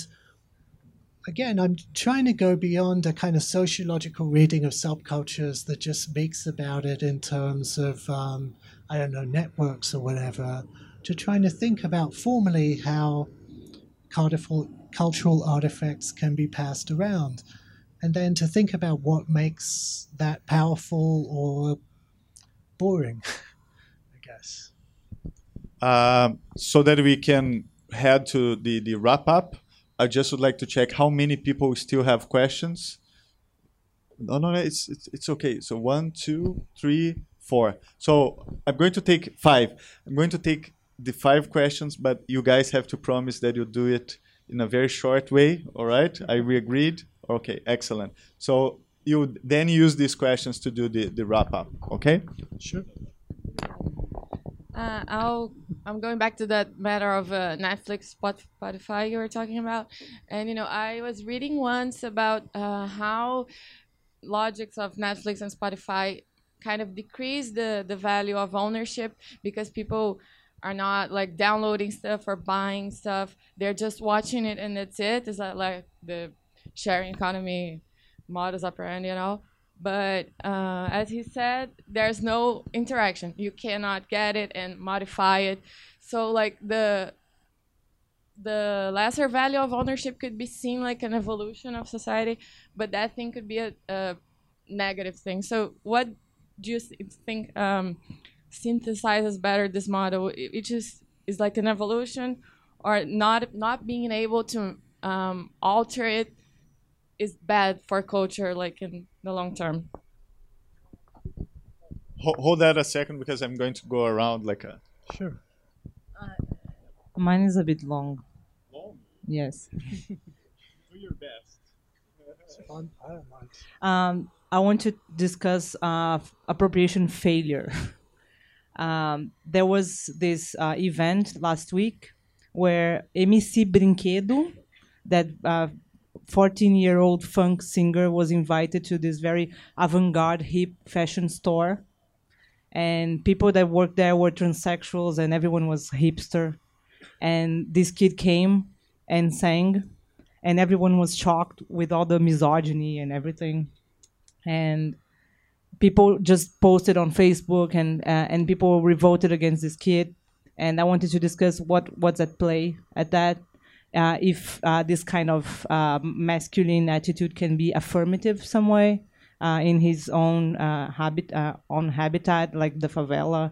S2: again, I'm trying to go beyond a kind of sociological reading of subcultures that just speaks about it in terms of, um, I don't know, networks or whatever, to trying to think about formally how cultural artifacts can be passed around. And then to think about what makes that powerful or boring. I guess.
S1: Um, so that we can head to the, the wrap up, I just would like to check how many people still have questions. No, no, it's, it's, it's okay. So one, two, three, four. So I'm going to take five. I'm going to take the five questions, but you guys have to promise that you'll do it in a very short way. All right? I we agreed. Okay, excellent. So you then use these questions to do the, the wrap up. Okay?
S2: Sure.
S9: Uh, I'll I'm going back to that matter of uh, Netflix, Spotify you were talking about, and you know I was reading once about uh, how logics of Netflix and Spotify kind of decrease the the value of ownership because people are not like downloading stuff or buying stuff; they're just watching it and that's it. Is that like the sharing economy modus operandi and all? but uh, as he said there's no interaction. You cannot get it and modify it. So like the the lesser value of ownership could be seen like an evolution of society but that thing could be a, a negative thing. So what do you think um, synthesizes better this model? It, just is like an evolution or not not being able to um, alter it is bad for culture like in the long term.
S1: Hold that a second because i'm going to go around like a
S2: sure.
S10: Uh, mine is a bit long.
S1: Long?
S10: Yes.
S1: Do your best.
S10: It's a fun um, i want to discuss uh, appropriation failure. Um, there was this uh, event last week where MC Brinquedo, that uh, 14 year old funk singer was invited to this very avant garde hip fashion store. And people that worked there were transsexuals, and everyone was hipster. And this kid came and sang, and everyone was shocked with all the misogyny and everything. And people just posted on Facebook, and uh, and people revolted against this kid. And I wanted to discuss what what's at play at that uh, if uh, this kind of uh, masculine attitude can be affirmative some way, uh, in his own uh, habit, uh, own habitat, like the favela,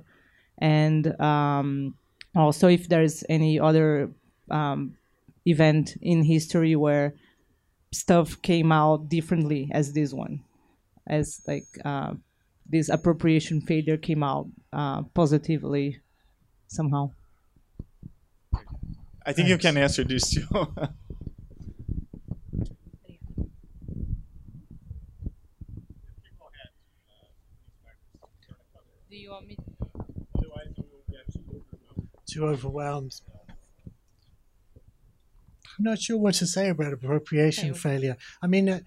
S10: and um, also if there's any other um, event in history where stuff came out differently as this one, as like this appropriation failure came out positively somehow.
S1: I think you can answer this too.
S11: Do you want me?
S2: Too overwhelmed. I'm not sure what to say about appropriation
S11: Okay.
S2: failure. I mean, uh,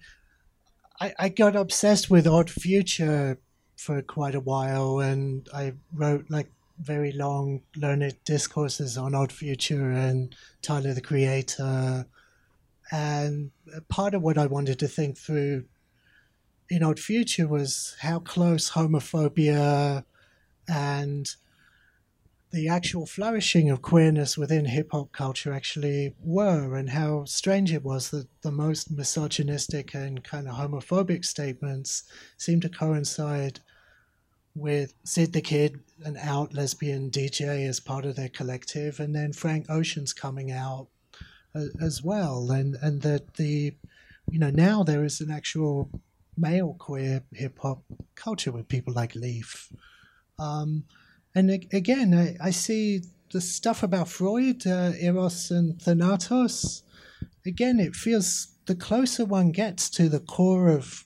S2: I, I got obsessed with Odd Future for quite a while, and I wrote like very long, learned discourses on Odd Future and Tyler the Creator. And part of what I wanted to think through in Odd Future was how close homophobia and the actual flourishing of queerness within hip hop culture actually were, and how strange it was that the most misogynistic and kind of homophobic statements seemed to coincide with Syd tha Kyd, an out lesbian DJ, as part of their collective, and then Frank Ocean's coming out a- as well, and and that the you know now there is an actual male queer hip hop culture with people like Le1f. Um, and ag- again, I, I see the stuff about Freud, uh, Eros and Thanatos. Again, it feels the closer one gets to the core of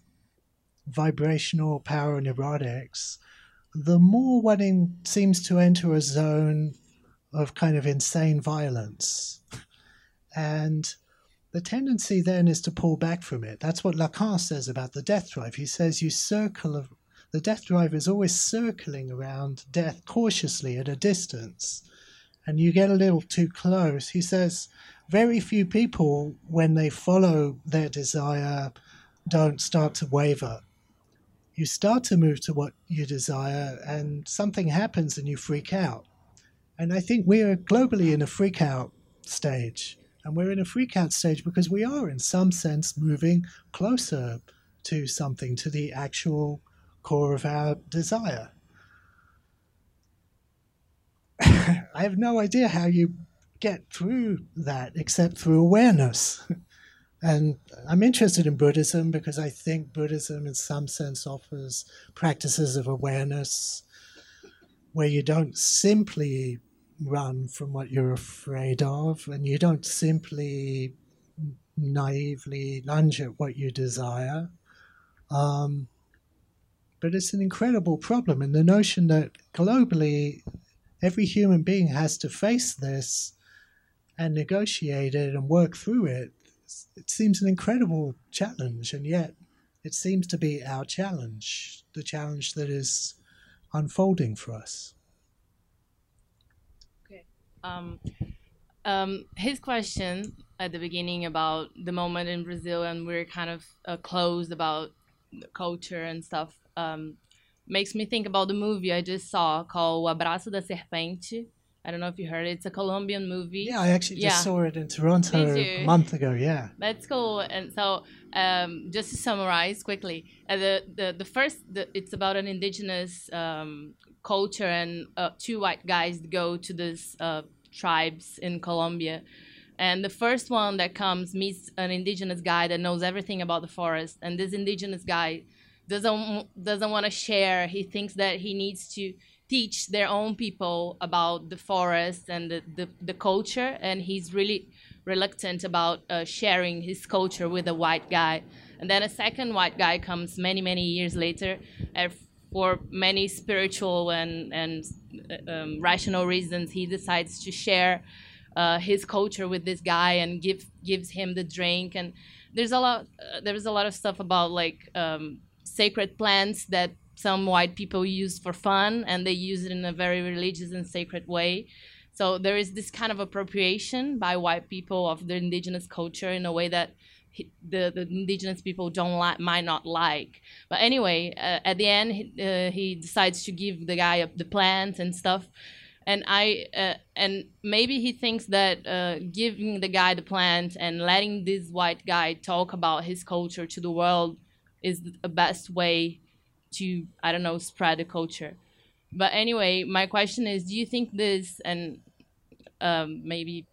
S2: vibrational power neurotics, the more one seems to enter a zone of kind of insane violence. And the tendency then is to pull back from it. That's what Lacan says about the death drive. He says you circle the death drive is always circling around death cautiously at a distance. And you get a little too close. He says very few people, when they follow their desire, don't start to waver. You start to move to what you desire, and something happens and you freak out. And I think we are globally in a freak out stage. And we're in a freak out stage because we are, in some sense, moving closer to something, to the actual core of our desire. I have no idea how you get through that except through awareness. And I'm interested in Buddhism because I think Buddhism, in some sense, offers practices of awareness where you don't simply run from what you're afraid of and you don't simply naively lunge at what you desire. Um, but it's an incredible problem. And the notion that globally every human being has to face this and negotiate it and work through it, it seems an incredible challenge. And yet it seems to be our challenge, the challenge that is unfolding for us. Okay.
S11: Um, um, his question at the beginning about the moment in Brazil and we're kind of uh, closed about culture and stuff um, makes me think about the movie I just saw called O Abraço da Serpente. I don't know if you heard it. It's a Colombian movie.
S2: Yeah, I actually just saw it in Toronto a month ago. Yeah.
S11: That's cool. And so, um, just to summarize quickly, uh, the, the the first, the, it's about an indigenous um, culture, and uh, two white guys go to this uh, tribes in Colombia. And the first one that comes meets an indigenous guy that knows everything about the forest, and this indigenous guy doesn't doesn't want to share. He thinks that he needs to teach their own people about the forest and the, the, the culture, and he's really reluctant about uh, sharing his culture with a white guy. And then a second white guy comes many, many years later, and for many spiritual and, and uh, um, rational reasons, he decides to share uh, his culture with this guy and give, gives him the drink. And there's a lot, uh, there's a lot of stuff about like um, sacred plants that some white people use for fun, and they use it in a very religious and sacred way. So there is this kind of appropriation by white people of the indigenous culture in a way that the, the indigenous people don't like, might not like. But anyway, uh, at the end, he, uh, he decides to give the guy up the plant and stuff. And I uh, and maybe he thinks that uh, giving the guy the plant and letting this white guy talk about his culture to the world
S12: is the best way to I don't know spread the culture. But anyway, my question is: Do you think this and um, maybe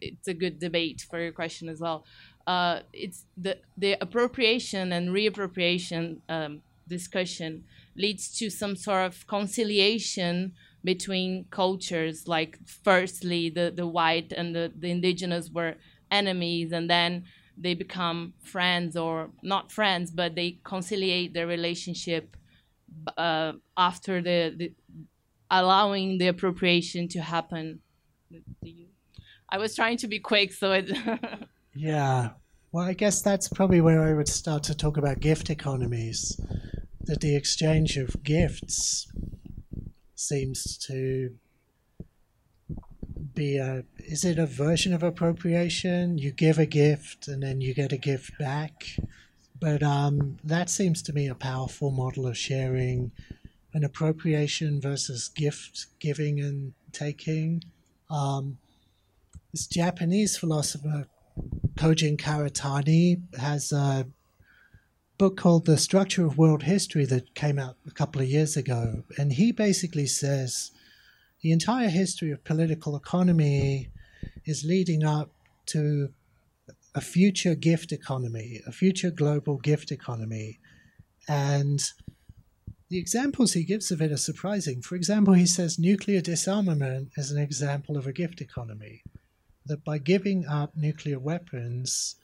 S12: it's a good debate for your question as well. Uh, it's the the appropriation and reappropriation um, discussion leads to some sort of conciliation between cultures. Like firstly, the the white and the, the indigenous were enemies, and then they become friends or not friends, but they conciliate their relationship uh, after the, the allowing the appropriation to happen. I was trying to be quick, so it.
S2: yeah. Well, I guess that's probably where I would start to talk about gift economies. That the exchange of gifts seems to be a. Is it a version of appropriation? You give a gift and then you get a gift back. But um, that seems to me a powerful model of sharing an appropriation versus gift giving and taking. Um, this Japanese philosopher, Kojin Karatani, has a book called The Structure of World History that came out a couple of years ago. And he basically says the entire history of political economy is leading up to a future gift economy, a future global gift economy. And the examples he gives of it are surprising. For example, he says nuclear disarmament is an example of a gift economy that by giving up nuclear weapons,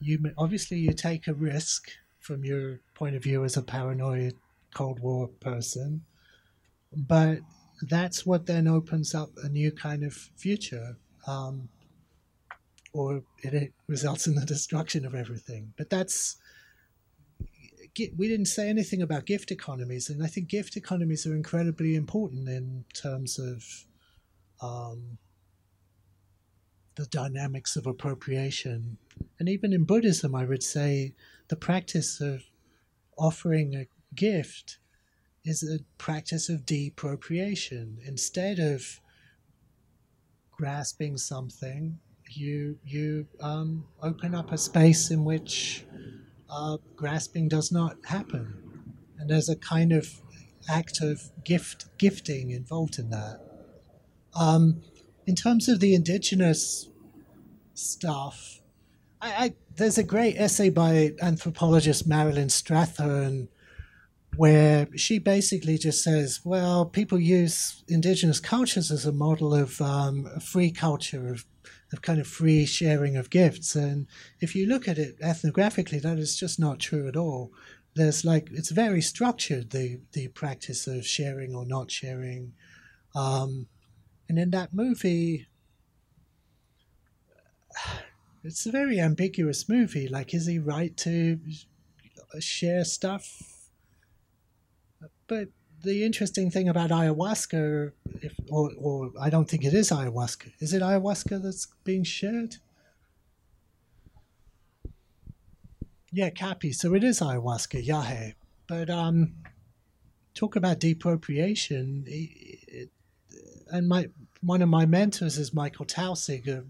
S2: you obviously you take a risk from your point of view as a paranoid Cold War person, but that's what then opens up a new kind of future, um, or it, it results in the destruction of everything. But that's we didn't say anything about gift economies, and I think gift economies are incredibly important in terms of um, the dynamics of appropriation. And even in Buddhism, I would say the practice of offering a gift is a practice of depropriation. Instead of grasping something, you you um, open up a space in which uh, grasping does not happen, and there's a kind of act of gift gifting involved in that. Um, in terms of the indigenous stuff, I, I, there's a great essay by anthropologist Marilyn Strathern where she basically just says, well, people use indigenous cultures as a model of um, a free culture, of, of kind of free sharing of gifts. And if you look at it ethnographically, that is just not true at all. There's like, it's very structured, the, the practice of sharing or not sharing. Um, and in that movie, it's a very ambiguous movie. Like, is he right to share stuff? But the interesting thing about ayahuasca, if, or, or I don't think it is ayahuasca. Is it ayahuasca that's being shared? Yeah, Caapi. So it is ayahuasca, Yahe. But um, talk about depropriation. It, it, and my one of my mentors is Michael Taussig, a,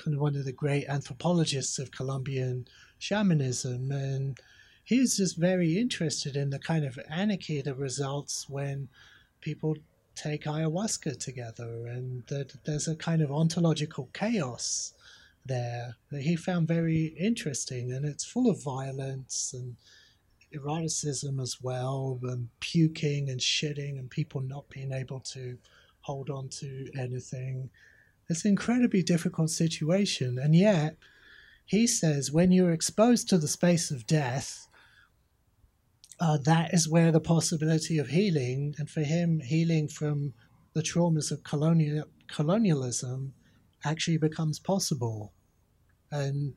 S2: kind of one of the great anthropologists of Colombian shamanism, and he's just very interested in the kind of anarchy that results when people take ayahuasca together, and that there's a kind of ontological chaos there that he found very interesting, and it's full of violence and eroticism as well, and puking and shitting, and people not being able to hold on to anything. It's an incredibly difficult situation. And yet, he says when you're exposed to the space of death, uh, that is where the possibility of healing, and for him, healing from the traumas of colonial, colonialism actually becomes possible. And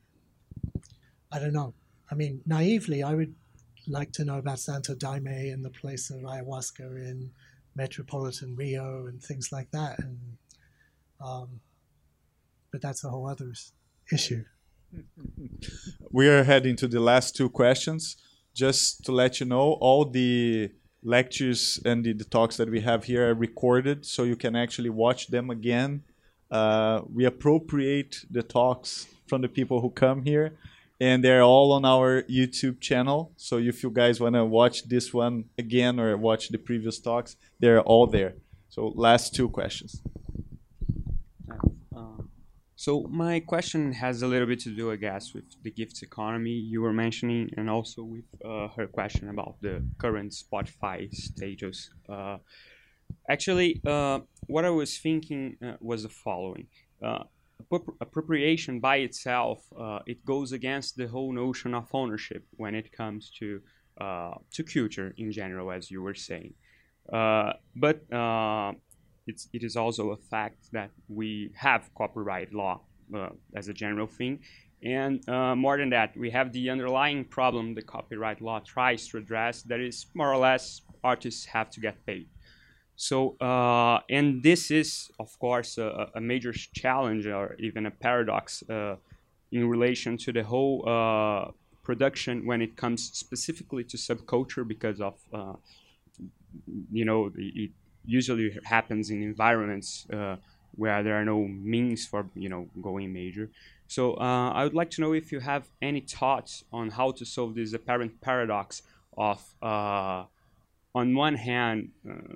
S2: I don't know. I mean, naively, I would like to know about Santo Daime and the place of ayahuasca in metropolitan Rio and things like that. And um, but that's a whole other issue.
S1: we are heading to the last two questions. Just to let you know, all the lectures and the, the talks that we have here are recorded, so you can actually watch them again. Uh, we appropriate the talks from the people who come here, and they're all on our YouTube channel. So if you guys want to watch this one again or watch the previous talks, they're all there. So last two questions.
S13: Uh, so my question has a little bit to do, I guess, with the gifts economy you were mentioning, and also with uh, her question about the current Spotify status. Uh, actually, uh, what I was thinking uh, was the following: uh, appropriation by itself, it goes against the whole notion of ownership when it comes to to culture in general, as you were saying. but it's, it is also a fact that we have copyright law uh, as a general thing. And uh, more than that, we have the underlying problem the copyright law tries to address that is more or less artists have to get paid. So, uh, and this is, of course, a, a, major challenge or even a paradox uh, in relation to the whole uh, production when it comes specifically to subculture because of, uh, you know, it, usually happens in environments uh, where there are no means for you know going major. So uh, I would like to know if you have any thoughts on how to solve this apparent paradox of, uh, on one hand, uh,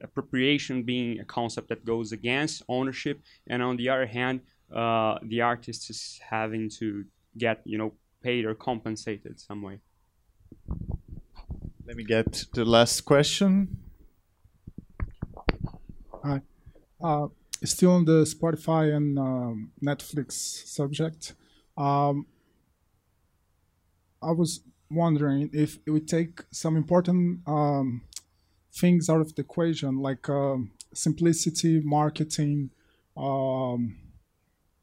S13: appropriation being a concept that goes against ownership, and on the other hand, uh, the artist is having to get you know paid or compensated some way.
S1: Let me get the last question.
S14: Hi. Uh, still on the Spotify and um, Netflix subject. Um, I was wondering if would take some important um, things out of the equation, like um, simplicity, marketing, um,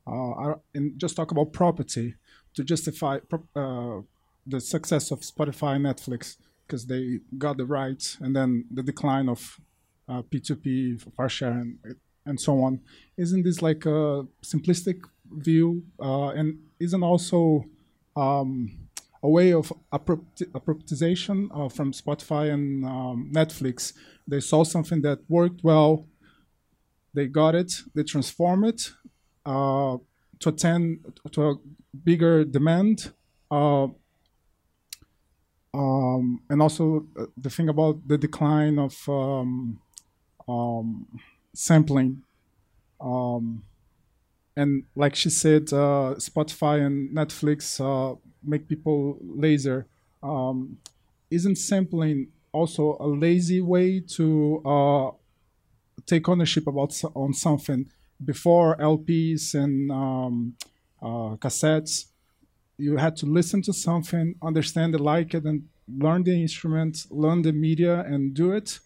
S14: uh, and just talk about property to justify uh, the success of Spotify and Netflix because they got the rights, and then the decline of uh, P2P, far share, and, and so on. Isn't this like a simplistic view uh, and isn't also um, a way of appropriation uh, from Spotify and um, Netflix? They saw something that worked well, they got it, they transform it uh, to attend to a bigger demand. Uh, um, and also uh, the thing about the decline of um, um, sampling. Um, and like she said, uh, Spotify and Netflix uh, make people lazier. Um, isn't sampling also a lazy way to uh, take ownership about on something? Before LPs and um, uh, cassettes, you had to listen to something, understand it, like it, and learn the instrument, learn the media, and do it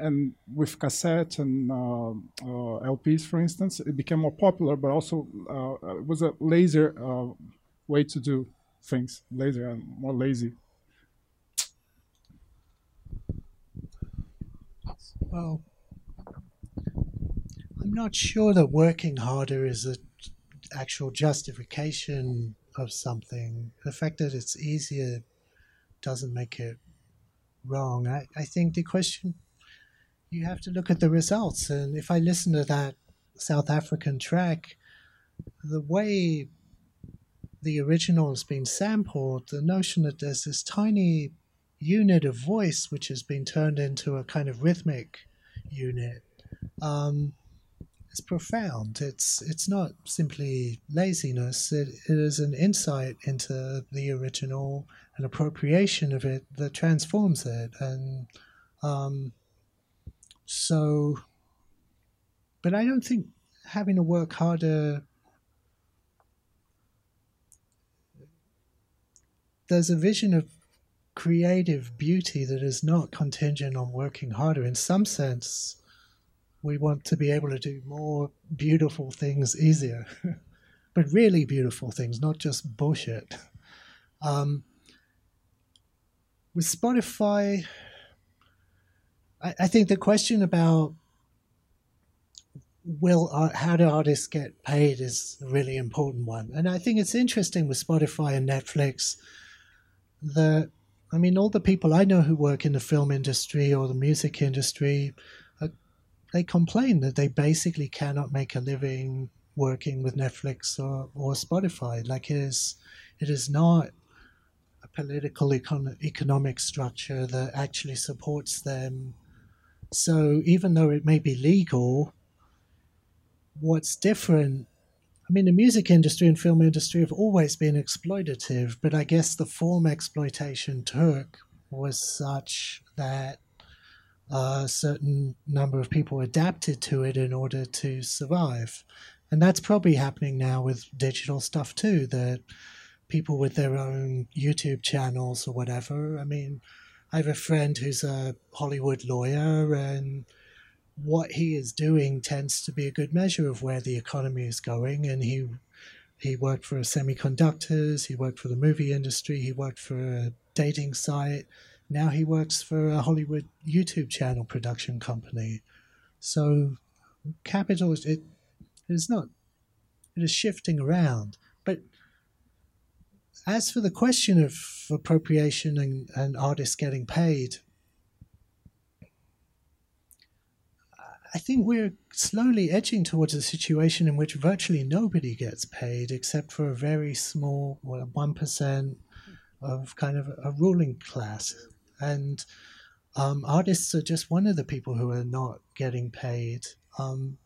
S14: and with cassette and uh, uh, LPs, for instance, it became more popular, but also uh, it was a lazier uh, way to do things, lazier and more lazy.
S2: Well, I'm not sure that working harder is an actual justification of something. The fact that it's easier doesn't make it wrong. I, I think the question you have to look at the results. And if I listen to that South African track, the way the original has been sampled, the notion that there's this tiny unit of voice which has been turned into a kind of rhythmic unit um, is profound. It's it's not simply laziness. It, it is an insight into the original, an appropriation of it that transforms it, and um, so, but I don't think having to work harder. There's a vision of creative beauty that is not contingent on working harder. In some sense, we want to be able to do more beautiful things easier, but really beautiful things, not just bullshit. Um, with Spotify, I, I think the question about will how do artists get paid is a really important one, and I think it's interesting with Spotify and Netflix that I mean all the people I know who work in the film industry or the music industry, uh, they complain that they basically cannot make a living working with Netflix or, or Spotify. Like it is, It is not a political econ- economic structure that actually supports them. So even though it may be legal, what's different I mean, the music industry and film industry have always been exploitative, but I guess the form exploitation took was such that a certain number of people adapted to it in order to survive. And that's probably happening now with digital stuff too, that people with their own YouTube channels or whatever. I mean, I have a friend who's a Hollywood lawyer and what he is doing tends to be a good measure of where the economy is going. And he he worked for semiconductors, he worked for the movie industry, he worked for a dating site. Now he works for a Hollywood YouTube channel production company. So capital it, it is not it is shifting around. As for the question of appropriation and, and artists getting paid, I think we're slowly edging towards a situation in which virtually nobody gets paid except for a very small, well, 1% of kind of a ruling class. And um, artists are just one of the people who are not getting paid. Um,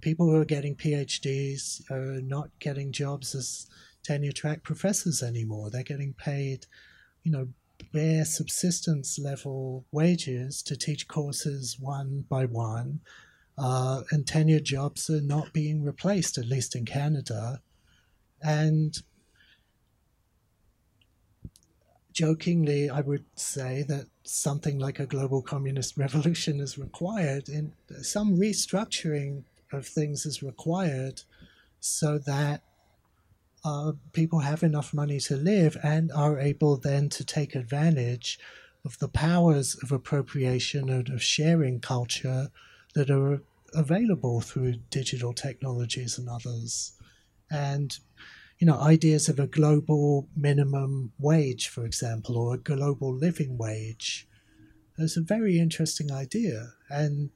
S2: people who are getting PhDs are not getting jobs as tenure track professors anymore. They're getting paid, you know, bare subsistence level wages to teach courses one by one, uh, and tenured jobs are not being replaced, at least in Canada. And jokingly, I would say that something like a global communist revolution is required, and some restructuring of things is required so that uh, people have enough money to live and are able then to take advantage of the powers of appropriation and of sharing culture that are available through digital technologies and others. And you know, ideas of a global minimum wage, for example, or a global living wage, is a very interesting idea. And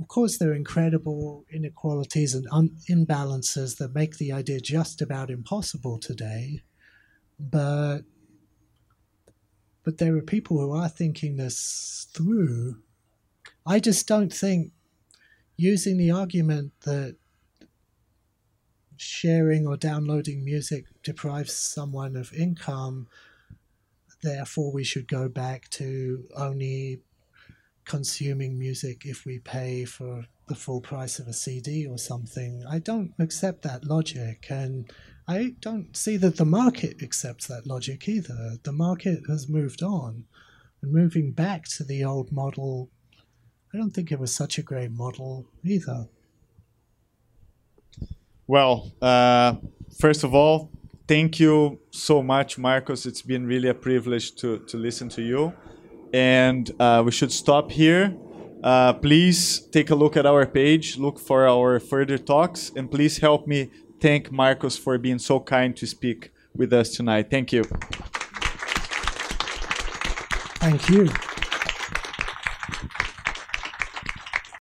S2: of course, there are incredible inequalities and un- imbalances that make the idea just about impossible today. But but there are people who are thinking this through. I just don't think using the argument that sharing or downloading music deprives someone of income, therefore we should go back to only consuming music if we pay for the full price of a CD or something. I don't accept that logic, and I don't see that the market accepts that logic either. The market has moved on, and moving back to the old model, I don't think it was such a great model either.
S1: Well, uh, first of all, thank you so much, Marcos. It's been really a privilege to, to listen to you and uh, we should stop here. Uh, please take a look at our page, look for our further talks, and please help me thank Marcos for being so kind to speak with us tonight. Thank you.
S2: Thank you.